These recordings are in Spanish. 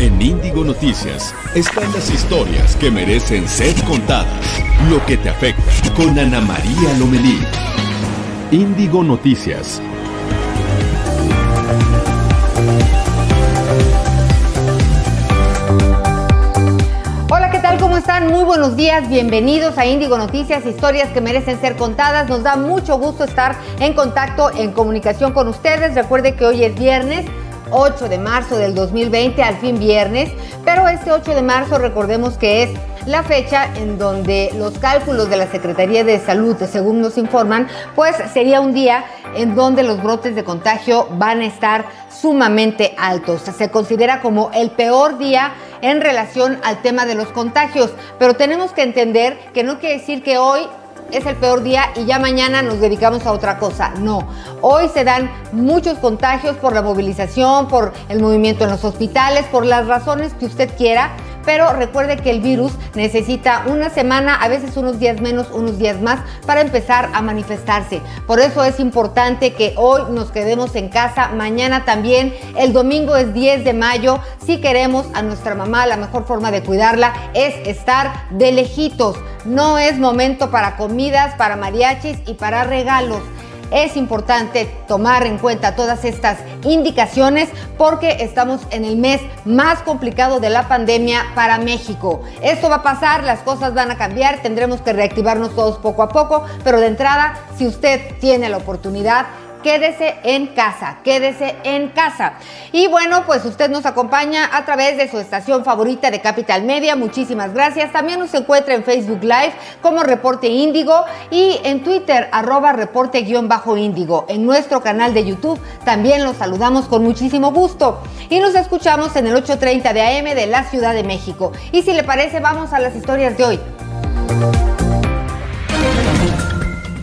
En Índigo Noticias están las historias que merecen ser contadas. Lo que te afecta con Ana María Lomelí. Índigo Noticias. Hola, ¿qué tal? ¿Cómo están? Muy buenos días, bienvenidos a Índigo Noticias, historias que merecen ser contadas. Nos da mucho gusto estar en contacto, en comunicación con ustedes. Recuerde que hoy es viernes. 8 de marzo del 2020, al fin viernes, pero este 8 de marzo recordemos que es la fecha en donde los cálculos de la Secretaría de Salud, según nos informan, pues sería un día en donde los brotes de contagio van a estar sumamente altos. Se considera como el peor día en relación al tema de los contagios, pero tenemos que entender que no quiere decir que hoy es el peor día y ya mañana nos dedicamos a otra cosa. No, hoy se dan muchos contagios por la movilización, por el movimiento en los hospitales, por las razones que usted quiera. Pero recuerde que el virus necesita una semana, a veces unos días menos, unos días más, para empezar a manifestarse. Por eso es importante que hoy nos quedemos en casa, mañana también. El domingo es 10 de mayo. Si queremos a nuestra mamá, la mejor forma de cuidarla es estar de lejitos. No es momento para comidas, para mariachis y para regalos es importante tomar en cuenta todas estas indicaciones porque estamos en el mes más complicado de la pandemia para México. Esto va a pasar, las cosas van a cambiar, tendremos que reactivarnos todos poco a poco, pero de entrada, si usted tiene la oportunidad, quédese en casa, quédese en casa. Y bueno, pues usted nos acompaña a través de su estación favorita de Capital Media. Muchísimas gracias. También nos encuentra en Facebook Live como Reporte Índigo y en Twitter arroba reporte-índigo. En nuestro canal de YouTube también los saludamos con muchísimo gusto. Y nos escuchamos en el 8.30 de AM de la Ciudad de México. Y si le parece, vamos a las historias de hoy.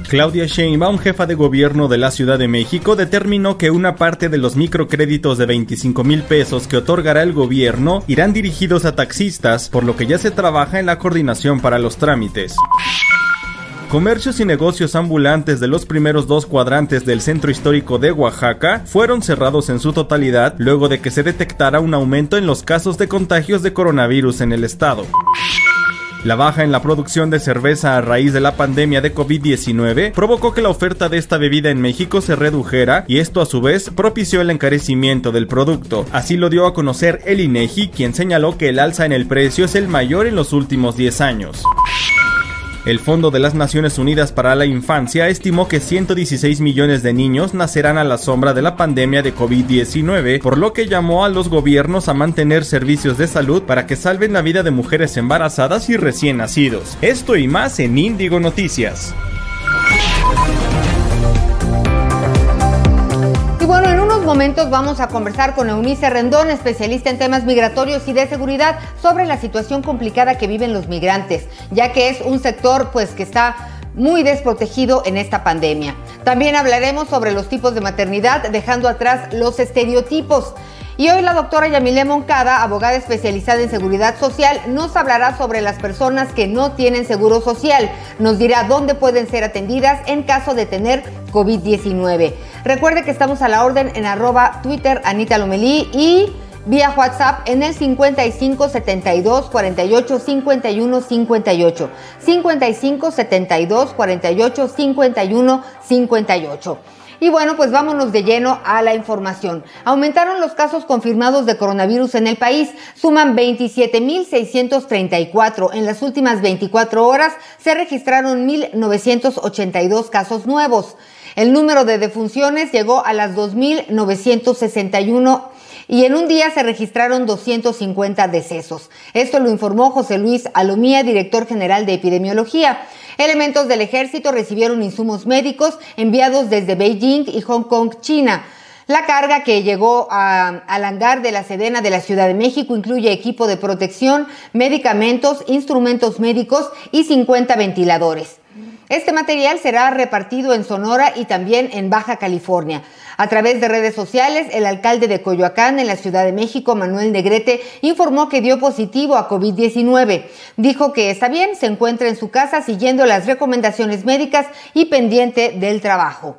Claudia Sheinbaum, jefa de gobierno de la Ciudad de México, determinó que una parte de los microcréditos de 25 mil pesos que otorgará el gobierno irán dirigidos a taxistas, por lo que ya se trabaja en la coordinación para los trámites. Comercios y negocios ambulantes de los primeros dos cuadrantes del centro histórico de Oaxaca fueron cerrados en su totalidad luego de que se detectara un aumento en los casos de contagios de coronavirus en el estado. La baja en la producción de cerveza a raíz de la pandemia de COVID-19 provocó que la oferta de esta bebida en México se redujera y esto a su vez propició el encarecimiento del producto. Así lo dio a conocer el INEGI, quien señaló que el alza en el precio es el mayor en los últimos 10 años. El Fondo de las Naciones Unidas para la Infancia estimó que 116 millones de niños nacerán a la sombra de la pandemia de COVID-19, por lo que llamó a los gobiernos a mantener servicios de salud para que salven la vida de mujeres embarazadas y recién nacidos. Esto y más en Índigo Noticias. Momentos vamos a conversar con Eunice Rendón, especialista en temas migratorios y de seguridad, sobre la situación complicada que viven los migrantes, ya que es un sector pues que está muy desprotegido en esta pandemia. También hablaremos sobre los tipos de maternidad, dejando atrás los estereotipos. Y hoy la doctora Yamile Moncada, abogada especializada en seguridad social, nos hablará sobre las personas que no tienen seguro social. Nos dirá dónde pueden ser atendidas en caso de tener COVID-19. Recuerde que estamos a la orden en arroba Twitter Anita Lomelí y vía WhatsApp en el 55 72 48 51 58. 55 72 48 51 58. Y bueno, pues vámonos de lleno a la información. Aumentaron los casos confirmados de coronavirus en el país, suman 27.634. En las últimas 24 horas se registraron 1.982 casos nuevos. El número de defunciones llegó a las 2.961 y en un día se registraron 250 decesos. Esto lo informó José Luis Alomía, director general de epidemiología. Elementos del ejército recibieron insumos médicos enviados desde Beijing y Hong Kong, China. La carga que llegó al hangar de la Sedena de la Ciudad de México incluye equipo de protección, medicamentos, instrumentos médicos y 50 ventiladores. Este material será repartido en Sonora y también en Baja California. A través de redes sociales, el alcalde de Coyoacán en la Ciudad de México, Manuel Negrete, informó que dio positivo a COVID-19. Dijo que está bien, se encuentra en su casa siguiendo las recomendaciones médicas y pendiente del trabajo.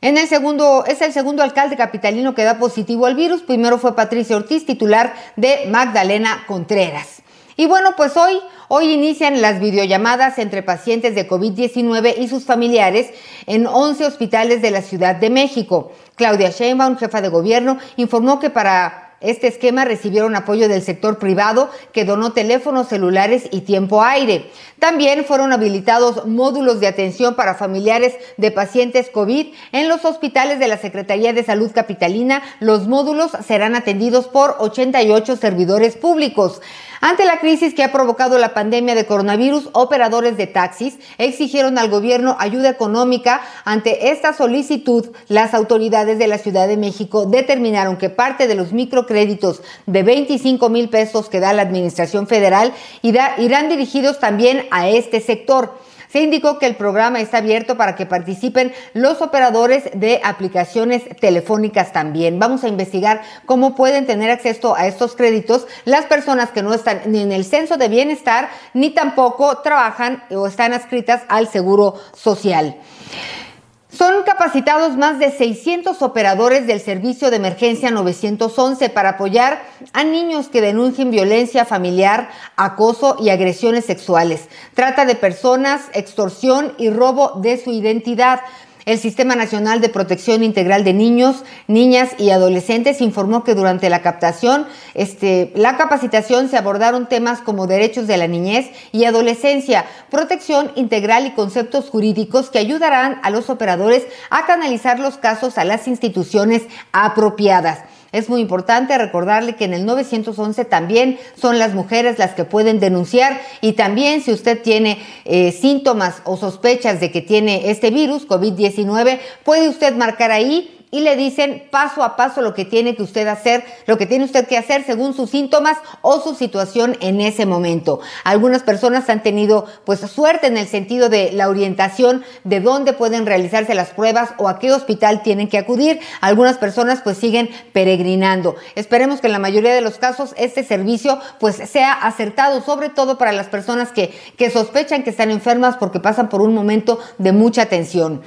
En el segundo, es el segundo alcalde capitalino que da positivo al virus. Primero fue Patricia Ortiz, titular de Magdalena Contreras. Y bueno, pues hoy, hoy inician las videollamadas entre pacientes de COVID-19 y sus familiares en 11 hospitales de la Ciudad de México. Claudia Sheinbaum, jefa de gobierno, informó que para este esquema recibieron apoyo del sector privado que donó teléfonos celulares y tiempo aire. También fueron habilitados módulos de atención para familiares de pacientes COVID en los hospitales de la Secretaría de Salud Capitalina. Los módulos serán atendidos por 88 servidores públicos. Ante la crisis que ha provocado la pandemia de coronavirus, operadores de taxis exigieron al gobierno ayuda económica. Ante esta solicitud, las autoridades de la Ciudad de México determinaron que parte de los microcréditos de 25 mil pesos que da la Administración Federal irán dirigidos también a este sector. Se indicó que el programa está abierto para que participen los operadores de aplicaciones telefónicas también. Vamos a investigar cómo pueden tener acceso a estos créditos las personas que no están ni en el censo de bienestar ni tampoco trabajan o están adscritas al seguro social. Son capacitados más de 600 operadores del Servicio de Emergencia 911 para apoyar a niños que denuncien violencia familiar, acoso y agresiones sexuales. Trata de personas, extorsión y robo de su identidad. El Sistema Nacional de Protección Integral de Niños, Niñas y Adolescentes informó que durante la captación, este, la capacitación se abordaron temas como derechos de la niñez y adolescencia, protección integral y conceptos jurídicos que ayudarán a los operadores a canalizar los casos a las instituciones apropiadas. Es muy importante recordarle que en el 911 también son las mujeres las que pueden denunciar y también si usted tiene eh, síntomas o sospechas de que tiene este virus COVID-19, puede usted marcar ahí y le dicen paso a paso lo que tiene que usted hacer, lo que tiene usted que hacer según sus síntomas o su situación en ese momento. Algunas personas han tenido pues suerte en el sentido de la orientación de dónde pueden realizarse las pruebas o a qué hospital tienen que acudir. Algunas personas pues siguen peregrinando. Esperemos que en la mayoría de los casos este servicio pues sea acertado, sobre todo para las personas que, que sospechan que están enfermas porque pasan por un momento de mucha tensión.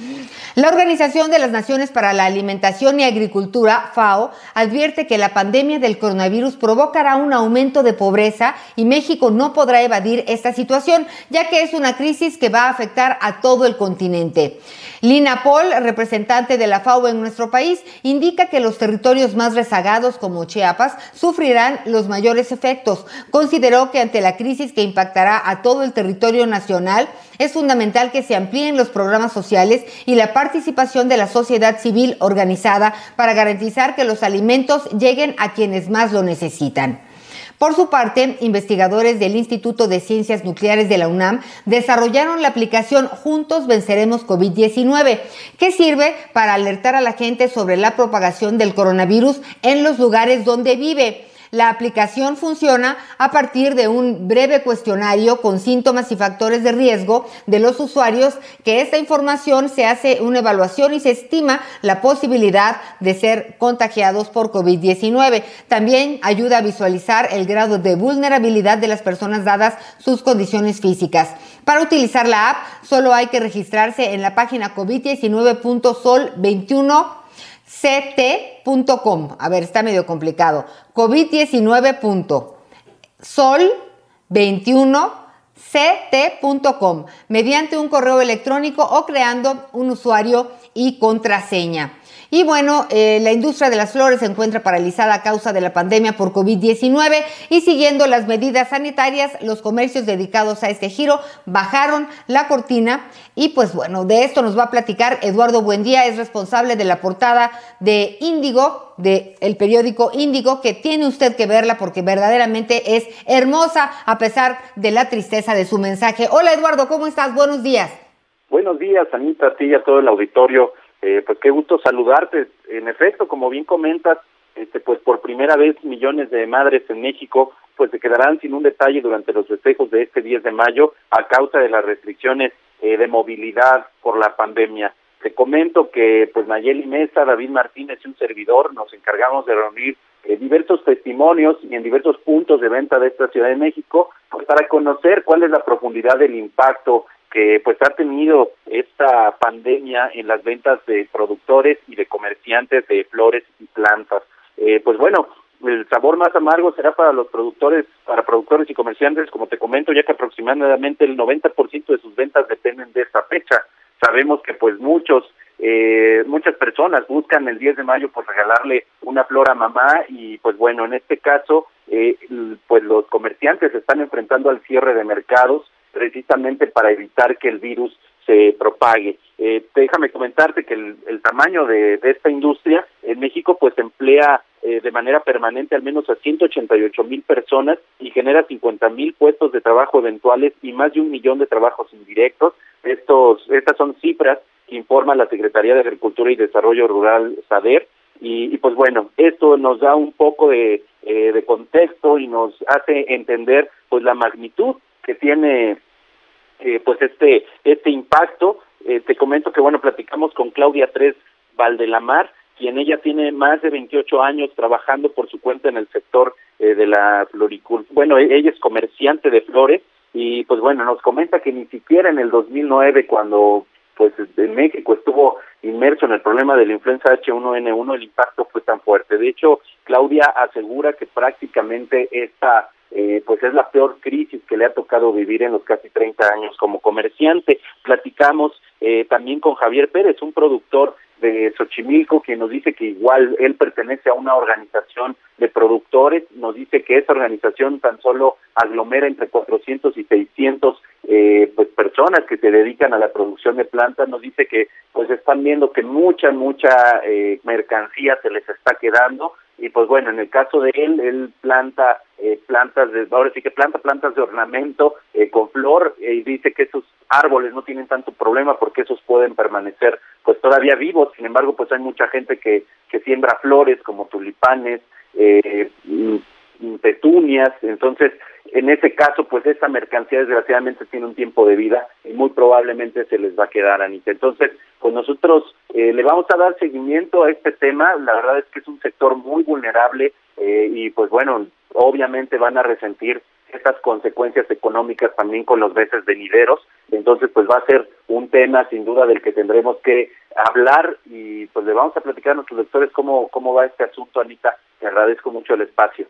La Organización de las Naciones para la Alimentación y Agricultura, FAO, advierte que la pandemia del coronavirus provocará un aumento de pobreza y México no podrá evadir esta situación, ya que es una crisis que va a afectar a todo el continente. Lina Paul, representante de la FAO en nuestro país, indica que los territorios más rezagados como Chiapas sufrirán los mayores efectos. Consideró que ante la crisis que impactará a todo el territorio nacional, es fundamental que se amplíen los programas sociales y la participación de la sociedad civil organizada para garantizar que los alimentos lleguen a quienes más lo necesitan. Por su parte, investigadores del Instituto de Ciencias Nucleares de la UNAM desarrollaron la aplicación Juntos Venceremos COVID-19, que sirve para alertar a la gente sobre la propagación del coronavirus en los lugares donde vive. La aplicación funciona a partir de un breve cuestionario con síntomas y factores de riesgo de los usuarios, que esta información se hace una evaluación y se estima la posibilidad de ser contagiados por COVID-19. También ayuda a visualizar el grado de vulnerabilidad de las personas dadas sus condiciones físicas. Para utilizar la app solo hay que registrarse en la página covid19.sol21 ct.com. A ver, está medio complicado. COVID-19.sol21ct.com mediante un correo electrónico o creando un usuario y contraseña. Y bueno, eh, la industria de las flores se encuentra paralizada a causa de la pandemia por COVID-19 y siguiendo las medidas sanitarias, los comercios dedicados a este giro bajaron la cortina y pues bueno, de esto nos va a platicar Eduardo Buendía, es responsable de la portada de Índigo, del el periódico Índigo, que tiene usted que verla porque verdaderamente es hermosa a pesar de la tristeza de su mensaje. Hola Eduardo, ¿cómo estás? Buenos días. Buenos días, Anita, a ti y a todo el auditorio. Eh, pues qué gusto saludarte. En efecto, como bien comentas, este, pues por primera vez millones de madres en México pues se quedarán sin un detalle durante los festejos de este 10 de mayo a causa de las restricciones eh, de movilidad por la pandemia. Te comento que pues Nayeli Mesa, David Martínez y un servidor nos encargamos de reunir eh, diversos testimonios y en diversos puntos de venta de esta Ciudad de México pues para conocer cuál es la profundidad del impacto que pues ha tenido esta pandemia en las ventas de productores y de comerciantes de flores y plantas. Eh, pues bueno, el sabor más amargo será para los productores, para productores y comerciantes, como te comento, ya que aproximadamente el 90% de sus ventas dependen de esta fecha. Sabemos que pues muchos eh, muchas personas buscan el 10 de mayo por regalarle una flor a mamá y pues bueno, en este caso eh, pues los comerciantes están enfrentando al cierre de mercados precisamente para evitar que el virus se propague. Eh, déjame comentarte que el, el tamaño de, de, esta industria en México pues emplea eh, de manera permanente al menos a 188 mil personas y genera 50 mil puestos de trabajo eventuales y más de un millón de trabajos indirectos. Estos, estas son cifras que informa la Secretaría de Agricultura y Desarrollo Rural, SADER, y, y, pues bueno, esto nos da un poco de, eh, de contexto y nos hace entender pues la magnitud que tiene eh, pues este este impacto. Eh, te comento que bueno, platicamos con Claudia Tres Valdelamar, quien ella tiene más de 28 años trabajando por su cuenta en el sector eh, de la floricultura. Bueno, e-, ella es comerciante de flores y pues bueno, nos comenta que ni siquiera en el 2009 cuando pues en México estuvo inmerso en el problema de la influenza H1N1 el impacto fue tan fuerte. De hecho, Claudia asegura que prácticamente esta eh, pues es la peor crisis que le ha tocado vivir en los casi 30 años como comerciante. Platicamos eh, también con Javier Pérez, un productor de Xochimilco, que nos dice que igual él pertenece a una organización de productores, nos dice que esa organización tan solo aglomera entre 400 y 600 eh, pues personas que se dedican a la producción de plantas, nos dice que pues están viendo que mucha, mucha eh, mercancía se les está quedando, y pues bueno, en el caso de él, él planta eh, plantas de, ahora sí que planta plantas de ornamento eh, con flor eh, y dice que esos árboles no tienen tanto problema porque esos pueden permanecer pues todavía vivos, sin embargo pues hay mucha gente que, que siembra flores como tulipanes, eh, mm, petunias, entonces en ese caso, pues esta mercancía desgraciadamente tiene un tiempo de vida y muy probablemente se les va a quedar, Anita. Entonces, pues nosotros eh, le vamos a dar seguimiento a este tema. La verdad es que es un sector muy vulnerable eh, y pues bueno, obviamente van a resentir estas consecuencias económicas también con los meses venideros. Entonces, pues va a ser un tema sin duda del que tendremos que hablar y pues le vamos a platicar a nuestros lectores cómo, cómo va este asunto, Anita. Te agradezco mucho el espacio.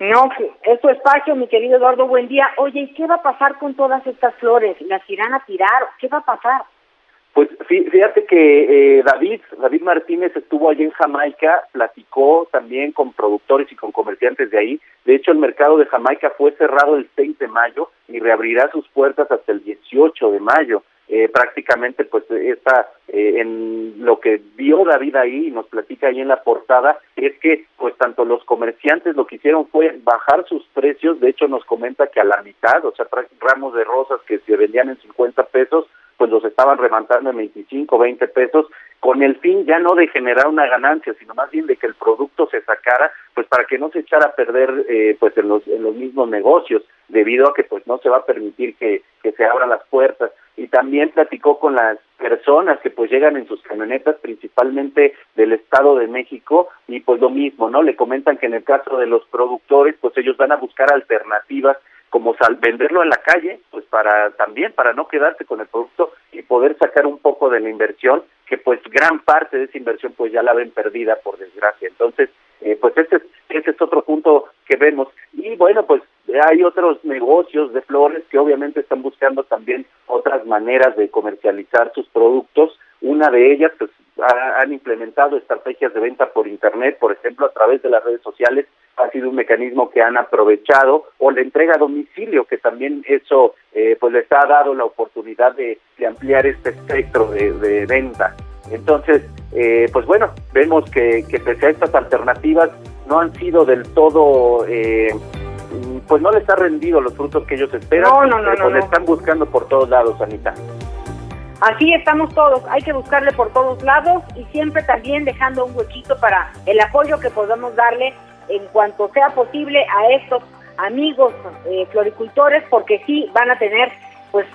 No, es tu mi querido Eduardo, buen día. Oye, ¿y qué va a pasar con todas estas flores? ¿Las irán a tirar? ¿Qué va a pasar? Pues fíjate que eh, David, David Martínez estuvo allí en Jamaica, platicó también con productores y con comerciantes de ahí. De hecho, el mercado de Jamaica fue cerrado el 6 de mayo y reabrirá sus puertas hasta el 18 de mayo eh, prácticamente pues está eh, en lo que vio David ahí y nos platica ahí en la portada es que pues tanto los comerciantes lo que hicieron fue bajar sus precios, de hecho nos comenta que a la mitad, o sea, ramos de rosas que se vendían en 50 pesos, pues los estaban levantando en 25, 20 pesos, con el fin ya no de generar una ganancia, sino más bien de que el producto se sacara, pues para que no se echara a perder eh, pues en los, en los mismos negocios, debido a que pues no se va a permitir que, que se abran las puertas. Y también platicó con las personas que pues llegan en sus camionetas principalmente del Estado de México y pues lo mismo, ¿no? Le comentan que en el caso de los productores pues ellos van a buscar alternativas como sal venderlo en la calle, pues para también para no quedarse con el producto y poder sacar un poco de la inversión, que pues gran parte de esa inversión pues ya la ven perdida por desgracia. Entonces, eh, pues ese es, ese es otro punto que vemos. Y bueno, pues hay otros negocios de flores que obviamente están buscando también otras maneras de comercializar sus productos. Una de ellas, pues, han implementado estrategias de venta por Internet, por ejemplo, a través de las redes sociales, ha sido un mecanismo que han aprovechado, o la entrega a domicilio, que también eso eh, pues les ha dado la oportunidad de, ampliar este espectro de, de venta. Entonces, eh, pues bueno, vemos que, que pese a estas alternativas no han sido del todo, eh, pues no les ha rendido los frutos que ellos esperan, no, no, no, pero no. están buscando por todos lados, Anita. Así estamos todos, hay que buscarle por todos lados y siempre también dejando un huequito para el apoyo que podamos darle en cuanto sea posible a estos amigos eh, floricultores, porque sí van a tener pues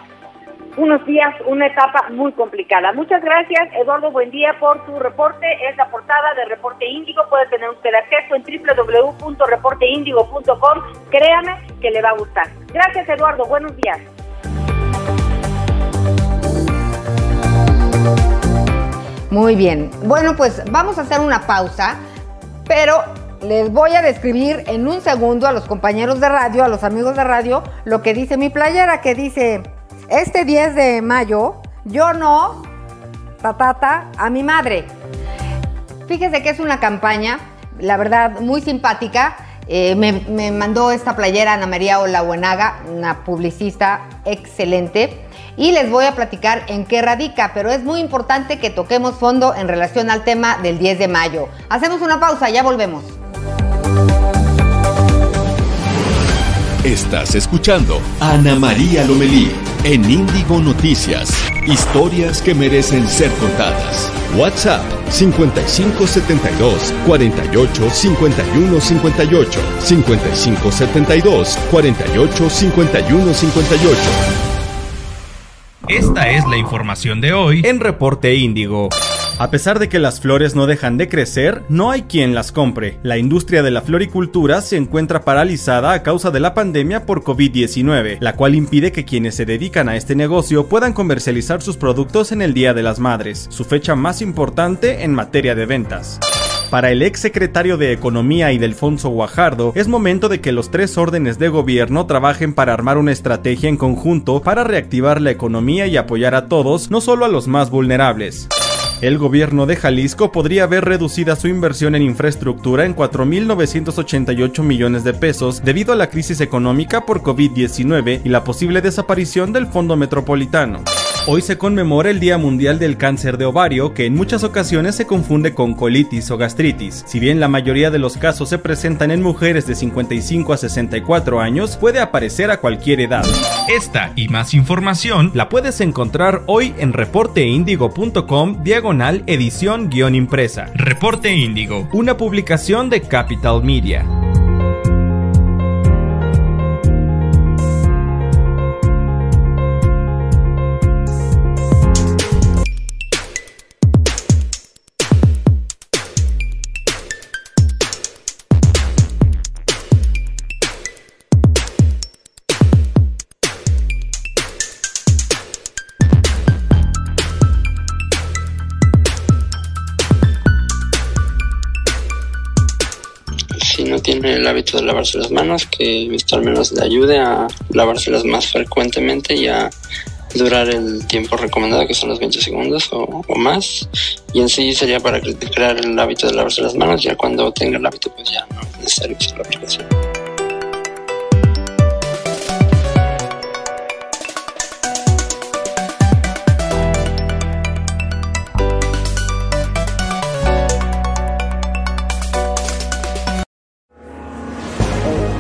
unos días, una etapa muy complicada. Muchas gracias, Eduardo, buen día por tu reporte. Es la portada de Reporte Índigo. Puede tener usted acceso en www.reporteindigo.com. Créame que le va a gustar. Gracias, Eduardo. Buenos días. Muy bien. Bueno, pues vamos a hacer una pausa, pero les voy a describir en un segundo a los compañeros de radio, a los amigos de radio, lo que dice mi playera, que dice este 10 de mayo, yo no, tatata, a mi madre. Fíjese que es una campaña, la verdad, muy simpática. Eh, me, me, mandó esta playera Ana María Olabuenaga, una publicista excelente. Y les voy a platicar en qué radica, pero es muy importante que toquemos fondo en relación al tema del 10 de mayo. Hacemos una pausa, ya volvemos. Estás escuchando Ana María Lomelí en Índigo Noticias. Historias que merecen ser contadas. WhatsApp 5572 48 51 58 5572 48 51 58. Esta es la información de hoy en Reporte Índigo. A pesar de que las flores no dejan de crecer, no hay quien las compre. La industria de la floricultura se encuentra paralizada a causa de la pandemia por COVID-19, la cual impide que quienes se dedican a este negocio puedan comercializar sus productos en el Día de las Madres, su fecha más importante en materia de ventas. Para el ex secretario de Economía y Delfonso Guajardo, es momento de que los tres órdenes de gobierno trabajen para armar una estrategia en conjunto para reactivar la economía y apoyar a todos, no solo a los más vulnerables. El gobierno de Jalisco podría ver reducida su inversión en infraestructura en 4.988 millones de pesos debido a la crisis económica por COVID-19 y la posible desaparición del Fondo Metropolitano. Hoy se conmemora el Día Mundial del Cáncer de Ovario, que en muchas ocasiones se confunde con colitis o gastritis. Si bien la mayoría de los casos se presentan en mujeres de 55 a 64 años, puede aparecer a cualquier edad. Esta y más información la puedes encontrar hoy en reporteindigo.com diagonal edición guion impresa. Reporte Índigo, una publicación de Capital Media. El hábito de lavarse las manos, que esto al menos le ayude a lavárselas más frecuentemente y a durar el tiempo recomendado, que son los 20 segundos o, más. Y en sí sería para crear el hábito de lavarse las manos, ya cuando tenga el hábito, pues ya no es necesario usar la aplicación.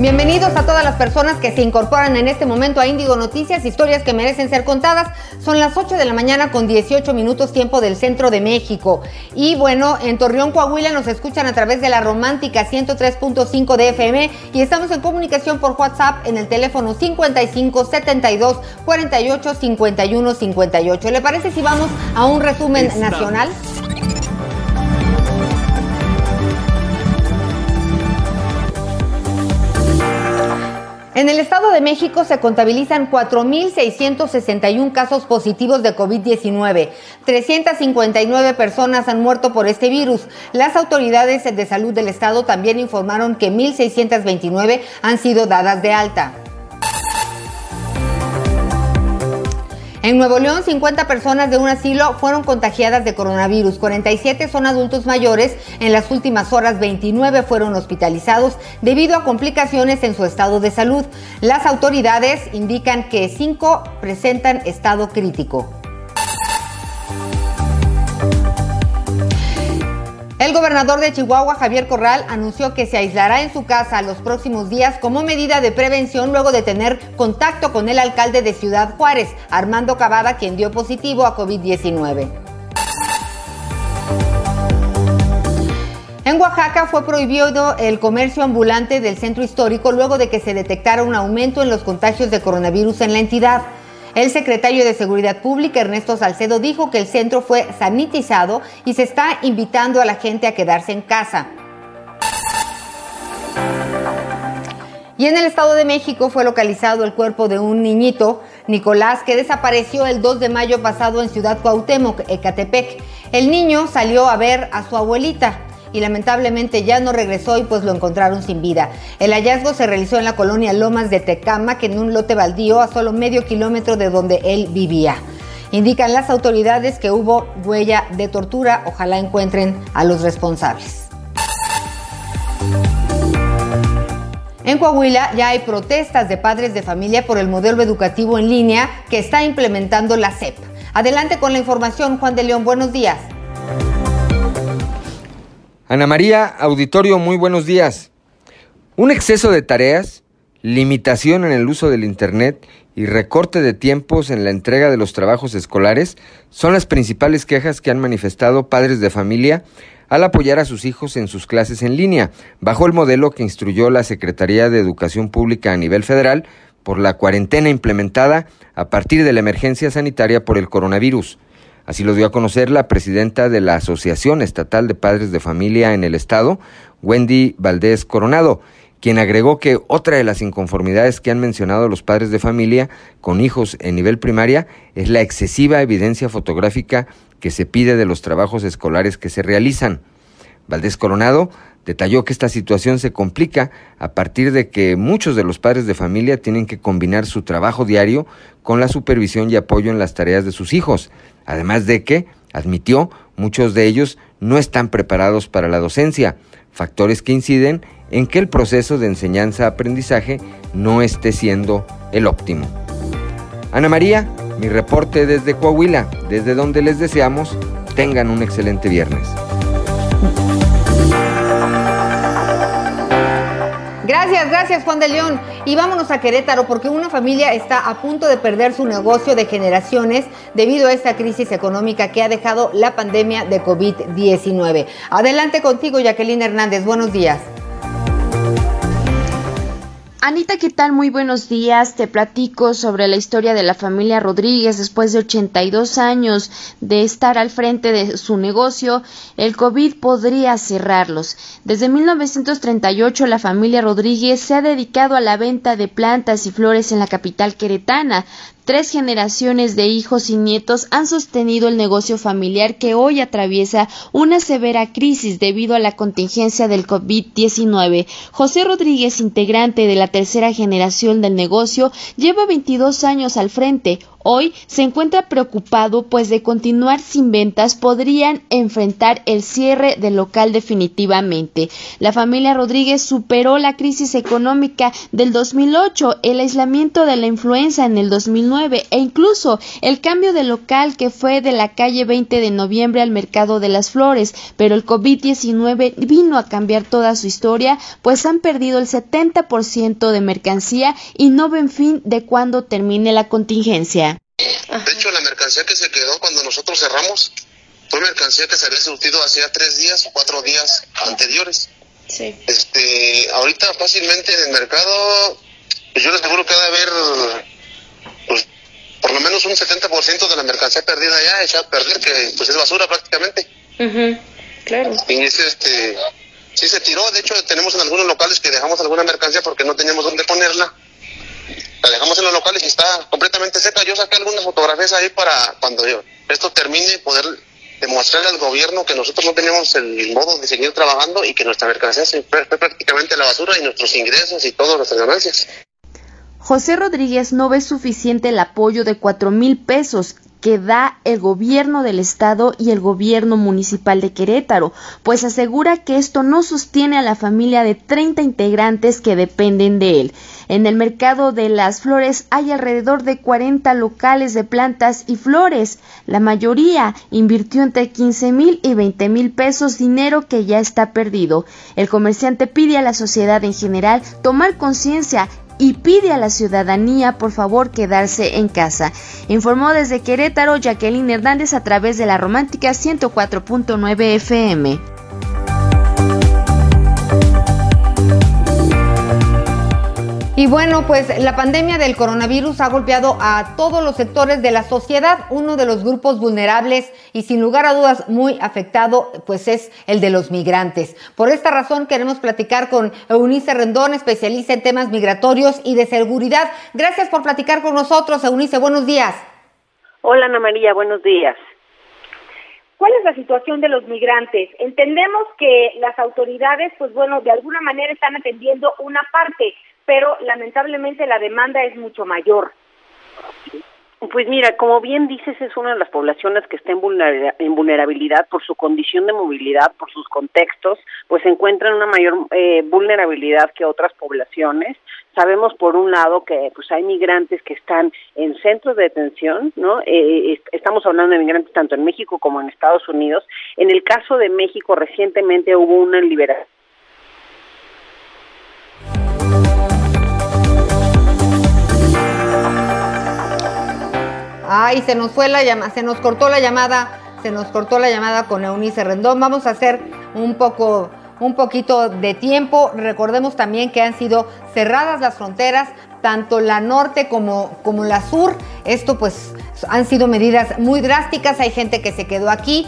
Bienvenidos a todas las personas que se incorporan en este momento a Índigo Noticias, historias que merecen ser contadas. Son las 8 de la mañana con 18 minutos tiempo del centro de México. Y bueno, en Torreón, Coahuila nos escuchan a través de la romántica 103.5 de FM y estamos en comunicación por WhatsApp en el teléfono 55 72 48 51 58. ¿Le parece si vamos a un resumen nacional? En el Estado de México se contabilizan 4.661 casos positivos de COVID-19. 359 personas han muerto por este virus. Las autoridades de salud del Estado también informaron que 1.629 han sido dadas de alta. En Nuevo León, 50 personas de un asilo fueron contagiadas de coronavirus. 47 son adultos mayores. En las últimas horas, 29 fueron hospitalizados debido a complicaciones en su estado de salud. Las autoridades indican que 5 presentan estado crítico. El gobernador de Chihuahua, Javier Corral, anunció que se aislará en su casa los próximos días como medida de prevención luego de tener contacto con el alcalde de Ciudad Juárez, Armando Cavada, quien dio positivo a COVID-19. En Oaxaca fue prohibido el comercio ambulante del centro histórico luego de que se detectara un aumento en los contagios de coronavirus en la entidad. El secretario de Seguridad Pública, Ernesto Salcedo, dijo que el centro fue sanitizado y se está invitando a la gente a quedarse en casa. Y en el Estado de México fue localizado el cuerpo de un niñito, Nicolás, que desapareció el 2 de mayo pasado en Ciudad Cuauhtémoc, Ecatepec. El niño salió a ver a su abuelita y lamentablemente ya no regresó y pues lo encontraron sin vida. El hallazgo se realizó en la colonia Lomas de Tecama, que en un lote baldío a solo medio kilómetro de donde él vivía. Indican las autoridades que hubo huella de tortura. Ojalá encuentren a los responsables. En Coahuila ya hay protestas de padres de familia por el modelo educativo en línea que está implementando la SEP. Adelante con la información, Juan de León, buenos días. Ana María, auditorio, muy buenos días. Un exceso de tareas, limitación en el uso del Internet y recorte de tiempos en la entrega de los trabajos escolares son las principales quejas que han manifestado padres de familia al apoyar a sus hijos en sus clases en línea, bajo el modelo que instruyó la Secretaría de Educación Pública a nivel federal por la cuarentena implementada a partir de la emergencia sanitaria por el coronavirus. Así lo dio a conocer la presidenta de la Asociación Estatal de Padres de Familia en el Estado, Wendy Valdés Coronado, quien agregó que otra de las inconformidades que han mencionado los padres de familia con hijos en nivel primaria es la excesiva evidencia fotográfica que se pide de los trabajos escolares que se realizan. Valdés Coronado detalló que esta situación se complica a partir de que muchos de los padres de familia tienen que combinar su trabajo diario con la supervisión y apoyo en las tareas de sus hijos, además de que, admitió, muchos de ellos no están preparados para la docencia, factores que inciden en que el proceso de enseñanza-aprendizaje no esté siendo el óptimo. Ana María, mi reporte desde Coahuila, desde donde les deseamos tengan un excelente viernes. Gracias, Juan de León. Y vámonos a Querétaro porque una familia está a punto de perder su negocio de generaciones debido a esta crisis económica que ha dejado la pandemia de COVID-19. Adelante contigo, Jacqueline Hernández. Buenos días. Anita, ¿qué tal? Muy buenos días. Te platico sobre la historia de la familia Rodríguez. Después de 82 años de estar al frente de su negocio, el COVID podría cerrarlos. Desde 1938, la familia Rodríguez se ha dedicado a la venta de plantas y flores en la capital queretana. Tres generaciones de hijos y nietos han sostenido el negocio familiar que hoy atraviesa una severa crisis debido a la contingencia del COVID-19. José Rodríguez, integrante de la tercera generación del negocio, lleva 22 años al frente. Hoy se encuentra preocupado pues de continuar sin ventas podrían enfrentar el cierre del local definitivamente. La familia Rodríguez superó la crisis económica del 2008, el aislamiento de la influenza en el 2009 e incluso el cambio de local que fue de la calle 20 de noviembre al mercado de las flores, pero el COVID-19 vino a cambiar toda su historia, pues han perdido el 70% de mercancía y no ven fin de cuándo termine la contingencia. De hecho, la mercancía que se quedó cuando nosotros cerramos fue mercancía que se había surtido hacía tres días o cuatro días anteriores. Sí. Este, ahorita fácilmente en el mercado, pues yo les aseguro que ha de haber, pues, por lo menos un 70% de la mercancía perdida ya, hecha a perder, que pues es basura prácticamente. Claro. Y este, sí se tiró, de hecho tenemos en algunos locales que dejamos alguna mercancía porque no teníamos dónde ponerla la dejamos en los locales y está completamente seca. Yo saqué algunas fotografías ahí para cuando esto termine poder demostrarle al gobierno que nosotros no tenemos el modo de seguir trabajando y que nuestra mercancía se fue prácticamente a la basura y nuestros ingresos y todas nuestras ganancias. José Rodríguez no ve suficiente el apoyo de cuatro mil pesos que da el gobierno del estado y el gobierno municipal de Querétaro, pues asegura que esto no sostiene a la familia de 30 integrantes que dependen de él. En el mercado de las flores hay alrededor de 40 locales de plantas y flores. La mayoría invirtió entre 15 mil y 20 mil pesos, dinero que ya está perdido. El comerciante pide a la sociedad en general tomar conciencia y pide a la ciudadanía por favor quedarse en casa. Informó desde Querétaro Jacqueline Hernández a través de la romántica 104.9 FM. Y bueno, pues la pandemia del coronavirus ha golpeado a todos los sectores de la sociedad. Uno de los grupos vulnerables y sin lugar a dudas muy afectado, pues es el de los migrantes. Por esta razón queremos platicar con Eunice Rendón, especialista en temas migratorios y de seguridad. Gracias por platicar con nosotros, Eunice. Buenos días. Hola, Ana María. Buenos días. ¿Cuál es la situación de los migrantes? Entendemos que las autoridades, pues bueno, de alguna manera están atendiendo una parte, pero lamentablemente la demanda es mucho mayor. Pues mira, como bien dices, es una de las poblaciones que está en vulnerabilidad por su condición de movilidad, por sus contextos, pues se encuentra en una mayor eh, vulnerabilidad que otras poblaciones. Sabemos por un lado que pues hay migrantes que están en centros de detención, ¿no? Eh, estamos hablando de migrantes tanto en México como en Estados Unidos. En el caso de México recientemente hubo una liberación Ay, se nos fue la llamada, se nos cortó la llamada, se nos cortó la llamada con Eunice Rendón. Vamos a hacer un poco un poquito de tiempo. Recordemos también que han sido cerradas las fronteras, tanto la norte como, como la sur. Esto pues han sido medidas muy drásticas. Hay gente que se quedó aquí,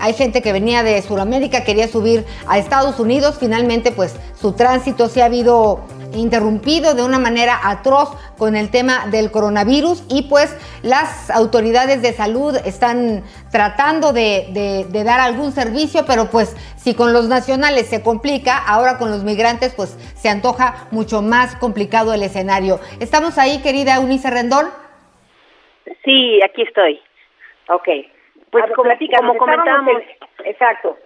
hay gente que venía de Sudamérica, quería subir a Estados Unidos. Finalmente pues su tránsito se ha habido interrumpido de una manera atroz con el tema del coronavirus y pues las autoridades de salud están tratando de, dar algún servicio, pero pues si con los nacionales se complica, ahora con los migrantes pues se antoja mucho más complicado el escenario. ¿Estamos ahí, querida Unice Rendón? Sí, aquí estoy. Ok. Pues como, como comentábamos, exacto.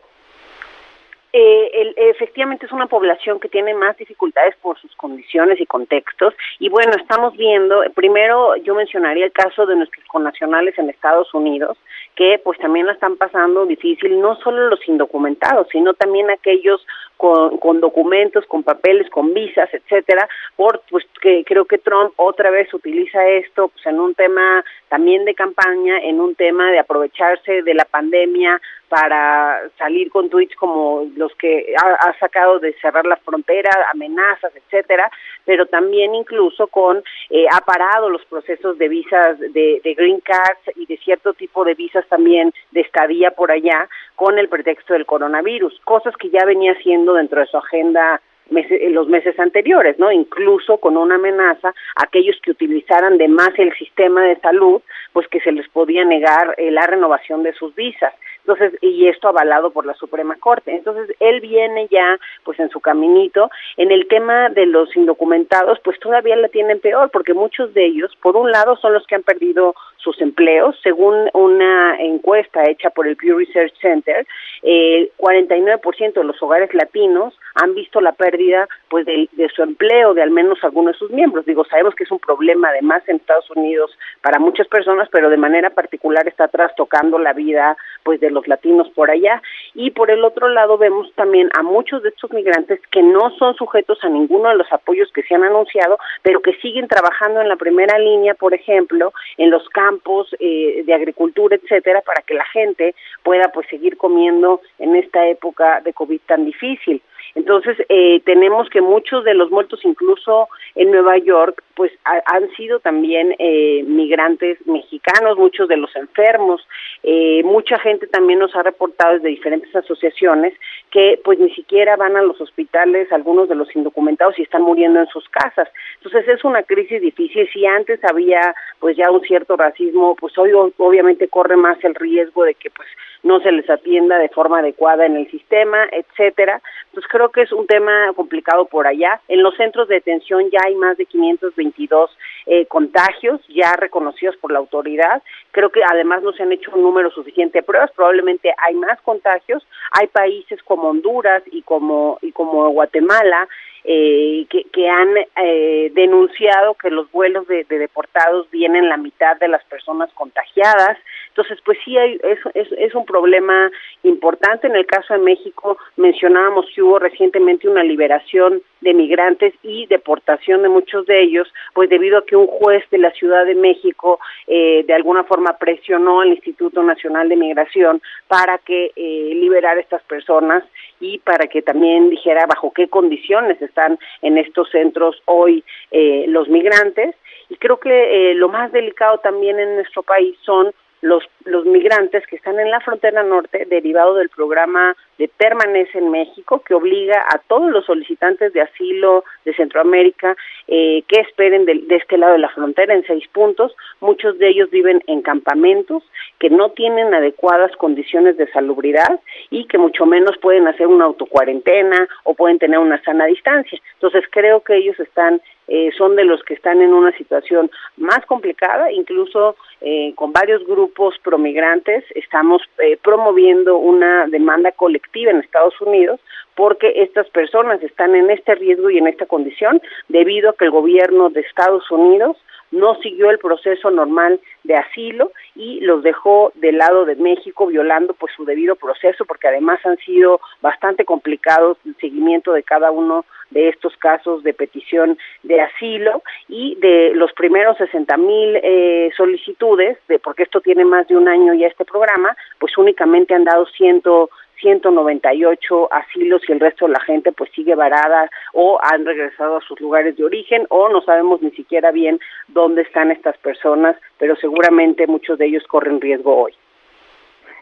Eh, el, efectivamente es una población que tiene más dificultades por sus condiciones y contextos. Y bueno, estamos viendo, primero yo mencionaría el caso de nuestros connacionales en Estados Unidos, que pues también la están pasando difícil, no solo los indocumentados, sino también aquellos con, con documentos, con papeles, con visas, etcétera, por pues que creo que Trump otra vez utiliza esto pues en un tema también de campaña, en un tema de aprovecharse de la pandemia para salir con tweets como los que ha, sacado de cerrar la frontera, amenazas, etcétera, pero también incluso con eh, ha parado los procesos de visas de, de green cards y de cierto tipo de visas también de estadía por allá con el pretexto del coronavirus, cosas que ya venía haciendo dentro de su agenda en los meses anteriores, ¿no? Incluso con una amenaza a aquellos que utilizaran de más el sistema de salud, pues que se les podía negar eh, la renovación de sus visas. Entonces, y esto avalado por la Suprema Corte. Entonces, él viene ya, pues en su caminito. En el tema de los indocumentados, pues todavía la tienen peor, porque muchos de ellos, por un lado, son los que han perdido sus empleos, según una encuesta hecha por el Pew Research Center, el 49% de los hogares latinos han visto la pérdida pues de, de, su empleo de al menos algunos de sus miembros. Digo, sabemos que es un problema además en Estados Unidos para muchas personas, pero de manera particular está trastocando la vida pues de los latinos por allá y por el otro lado vemos también a muchos de estos migrantes que no son sujetos a ninguno de los apoyos que se han anunciado, pero que siguen trabajando en la primera línea, por ejemplo, en los campos eh, de agricultura, etcétera, para que la gente pueda pues seguir comiendo en esta época de COVID tan difícil. Entonces, eh, tenemos que muchos de los muertos, incluso en Nueva York, pues han sido también eh, migrantes mexicanos, muchos de los enfermos. Eh, mucha gente también nos ha reportado desde diferentes asociaciones que pues ni siquiera van a los hospitales, algunos de los indocumentados y están muriendo en sus casas. Entonces es una crisis difícil. Si antes había pues ya un cierto racismo, pues hoy obviamente corre más el riesgo de que pues no se les atienda de forma adecuada en el sistema, etcétera. Entonces creo que es un tema complicado por allá. En los centros de detención ya hay más de 522 eh, contagios ya reconocidos por la autoridad. Creo que además no se han hecho un número suficiente de pruebas. Probablemente hay más contagios. Hay países como Honduras y como y como Guatemala eh, que, que, han eh, denunciado que los vuelos de, de, deportados vienen la mitad de las personas contagiadas. Entonces, pues sí, hay, es, es, un problema importante. En el caso de México, mencionábamos que hubo recientemente una liberación de migrantes y deportación de muchos de ellos, pues debido a que un juez de la Ciudad de México eh, de alguna forma presionó al Instituto Nacional de Migración para que eh, liberara a estas personas y para que también dijera bajo qué condiciones están en estos centros hoy eh, los migrantes. Y creo que eh, lo más delicado también en nuestro país son los, los migrantes que están en la frontera norte derivado del programa de Permanece en México que obliga a todos los solicitantes de asilo de Centroamérica eh, que esperen de, de, este lado de la frontera en seis puntos. Muchos de ellos viven en campamentos que no tienen adecuadas condiciones de salubridad y que mucho menos pueden hacer una autocuarentena o pueden tener una sana distancia. Entonces creo que ellos están eh, son de los que están en una situación más complicada, incluso eh, con varios grupos promigrantes estamos eh, promoviendo una demanda colectiva en Estados Unidos porque estas personas están en este riesgo y en esta condición debido a que el gobierno de Estados Unidos no siguió el proceso normal de asilo y los dejó del lado de México violando pues su debido proceso porque además han sido bastante complicados el seguimiento de cada uno de estos casos de petición de asilo y de los primeros 60 mil eh, solicitudes, de, porque esto tiene más de un año ya este programa, pues únicamente han dado ciento 198 asilos y el resto de la gente pues sigue varada o han regresado a sus lugares de origen o no sabemos ni siquiera bien dónde están estas personas, pero seguramente muchos de ellos corren riesgo hoy.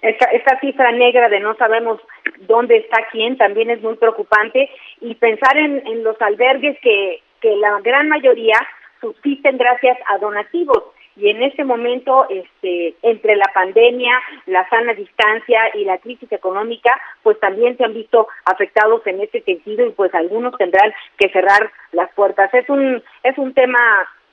Esta, esta cifra negra de no sabemos dónde está quién también es muy preocupante y pensar en, en los albergues que, que la gran mayoría subsisten gracias a donativos y en este momento este entre la pandemia, la sana distancia y la crisis económica, pues también se han visto afectados en este sentido y pues algunos tendrán que cerrar las puertas. Es un es un tema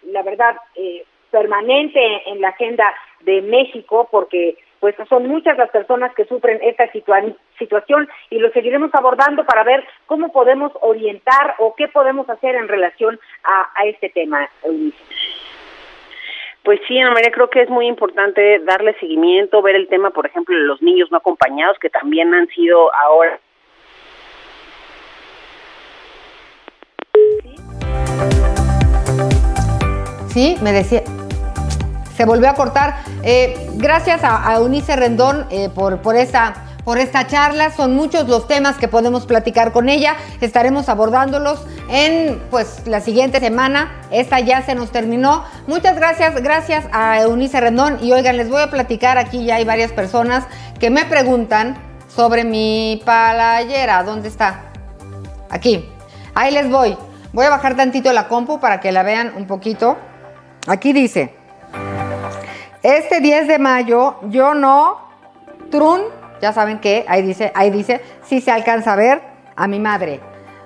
la verdad eh, permanente en la agenda de México porque pues son muchas las personas que sufren esta situación y lo seguiremos abordando para ver cómo podemos orientar o qué podemos hacer en relación a, a este tema, Pues sí, Ana María, creo que es muy importante darle seguimiento, ver el tema, por ejemplo, de los niños no acompañados, que también han sido ahora. Sí, me decía, se volvió a cortar. Eh, gracias a, Eunice Rendón eh, por, por esta por esta charla. Son muchos los temas que podemos platicar con ella. Estaremos abordándolos en pues la siguiente semana. Esta ya se nos terminó. Muchas gracias, gracias a Eunice Rendón. Y oigan, les voy a platicar aquí ya hay varias personas que me preguntan sobre mi playera. ¿Dónde está? Aquí. Ahí les voy. Voy a bajar tantito la compu para que la vean un poquito. Aquí dice, este 10 de mayo, yo no, Trun, ya saben que ahí dice, ahí dice, si se alcanza a ver a mi madre.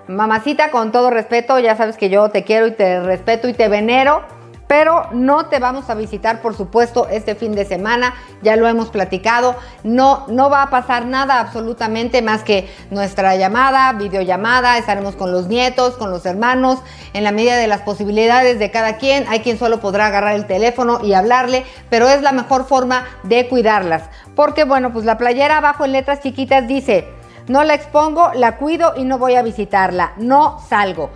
Mamacita, con todo respeto, ya sabes que yo te quiero y te respeto y te venero pero no te vamos a visitar, por supuesto, este fin de semana, ya lo hemos platicado, no, no va a pasar nada absolutamente más que nuestra llamada, videollamada, estaremos con los nietos, con los hermanos, en la medida de las posibilidades de cada quien, hay quien solo podrá agarrar el teléfono y hablarle, pero es la mejor forma de cuidarlas, porque bueno, pues la playera abajo en letras chiquitas dice, no la expongo, la cuido y no voy a visitarla, no salgo.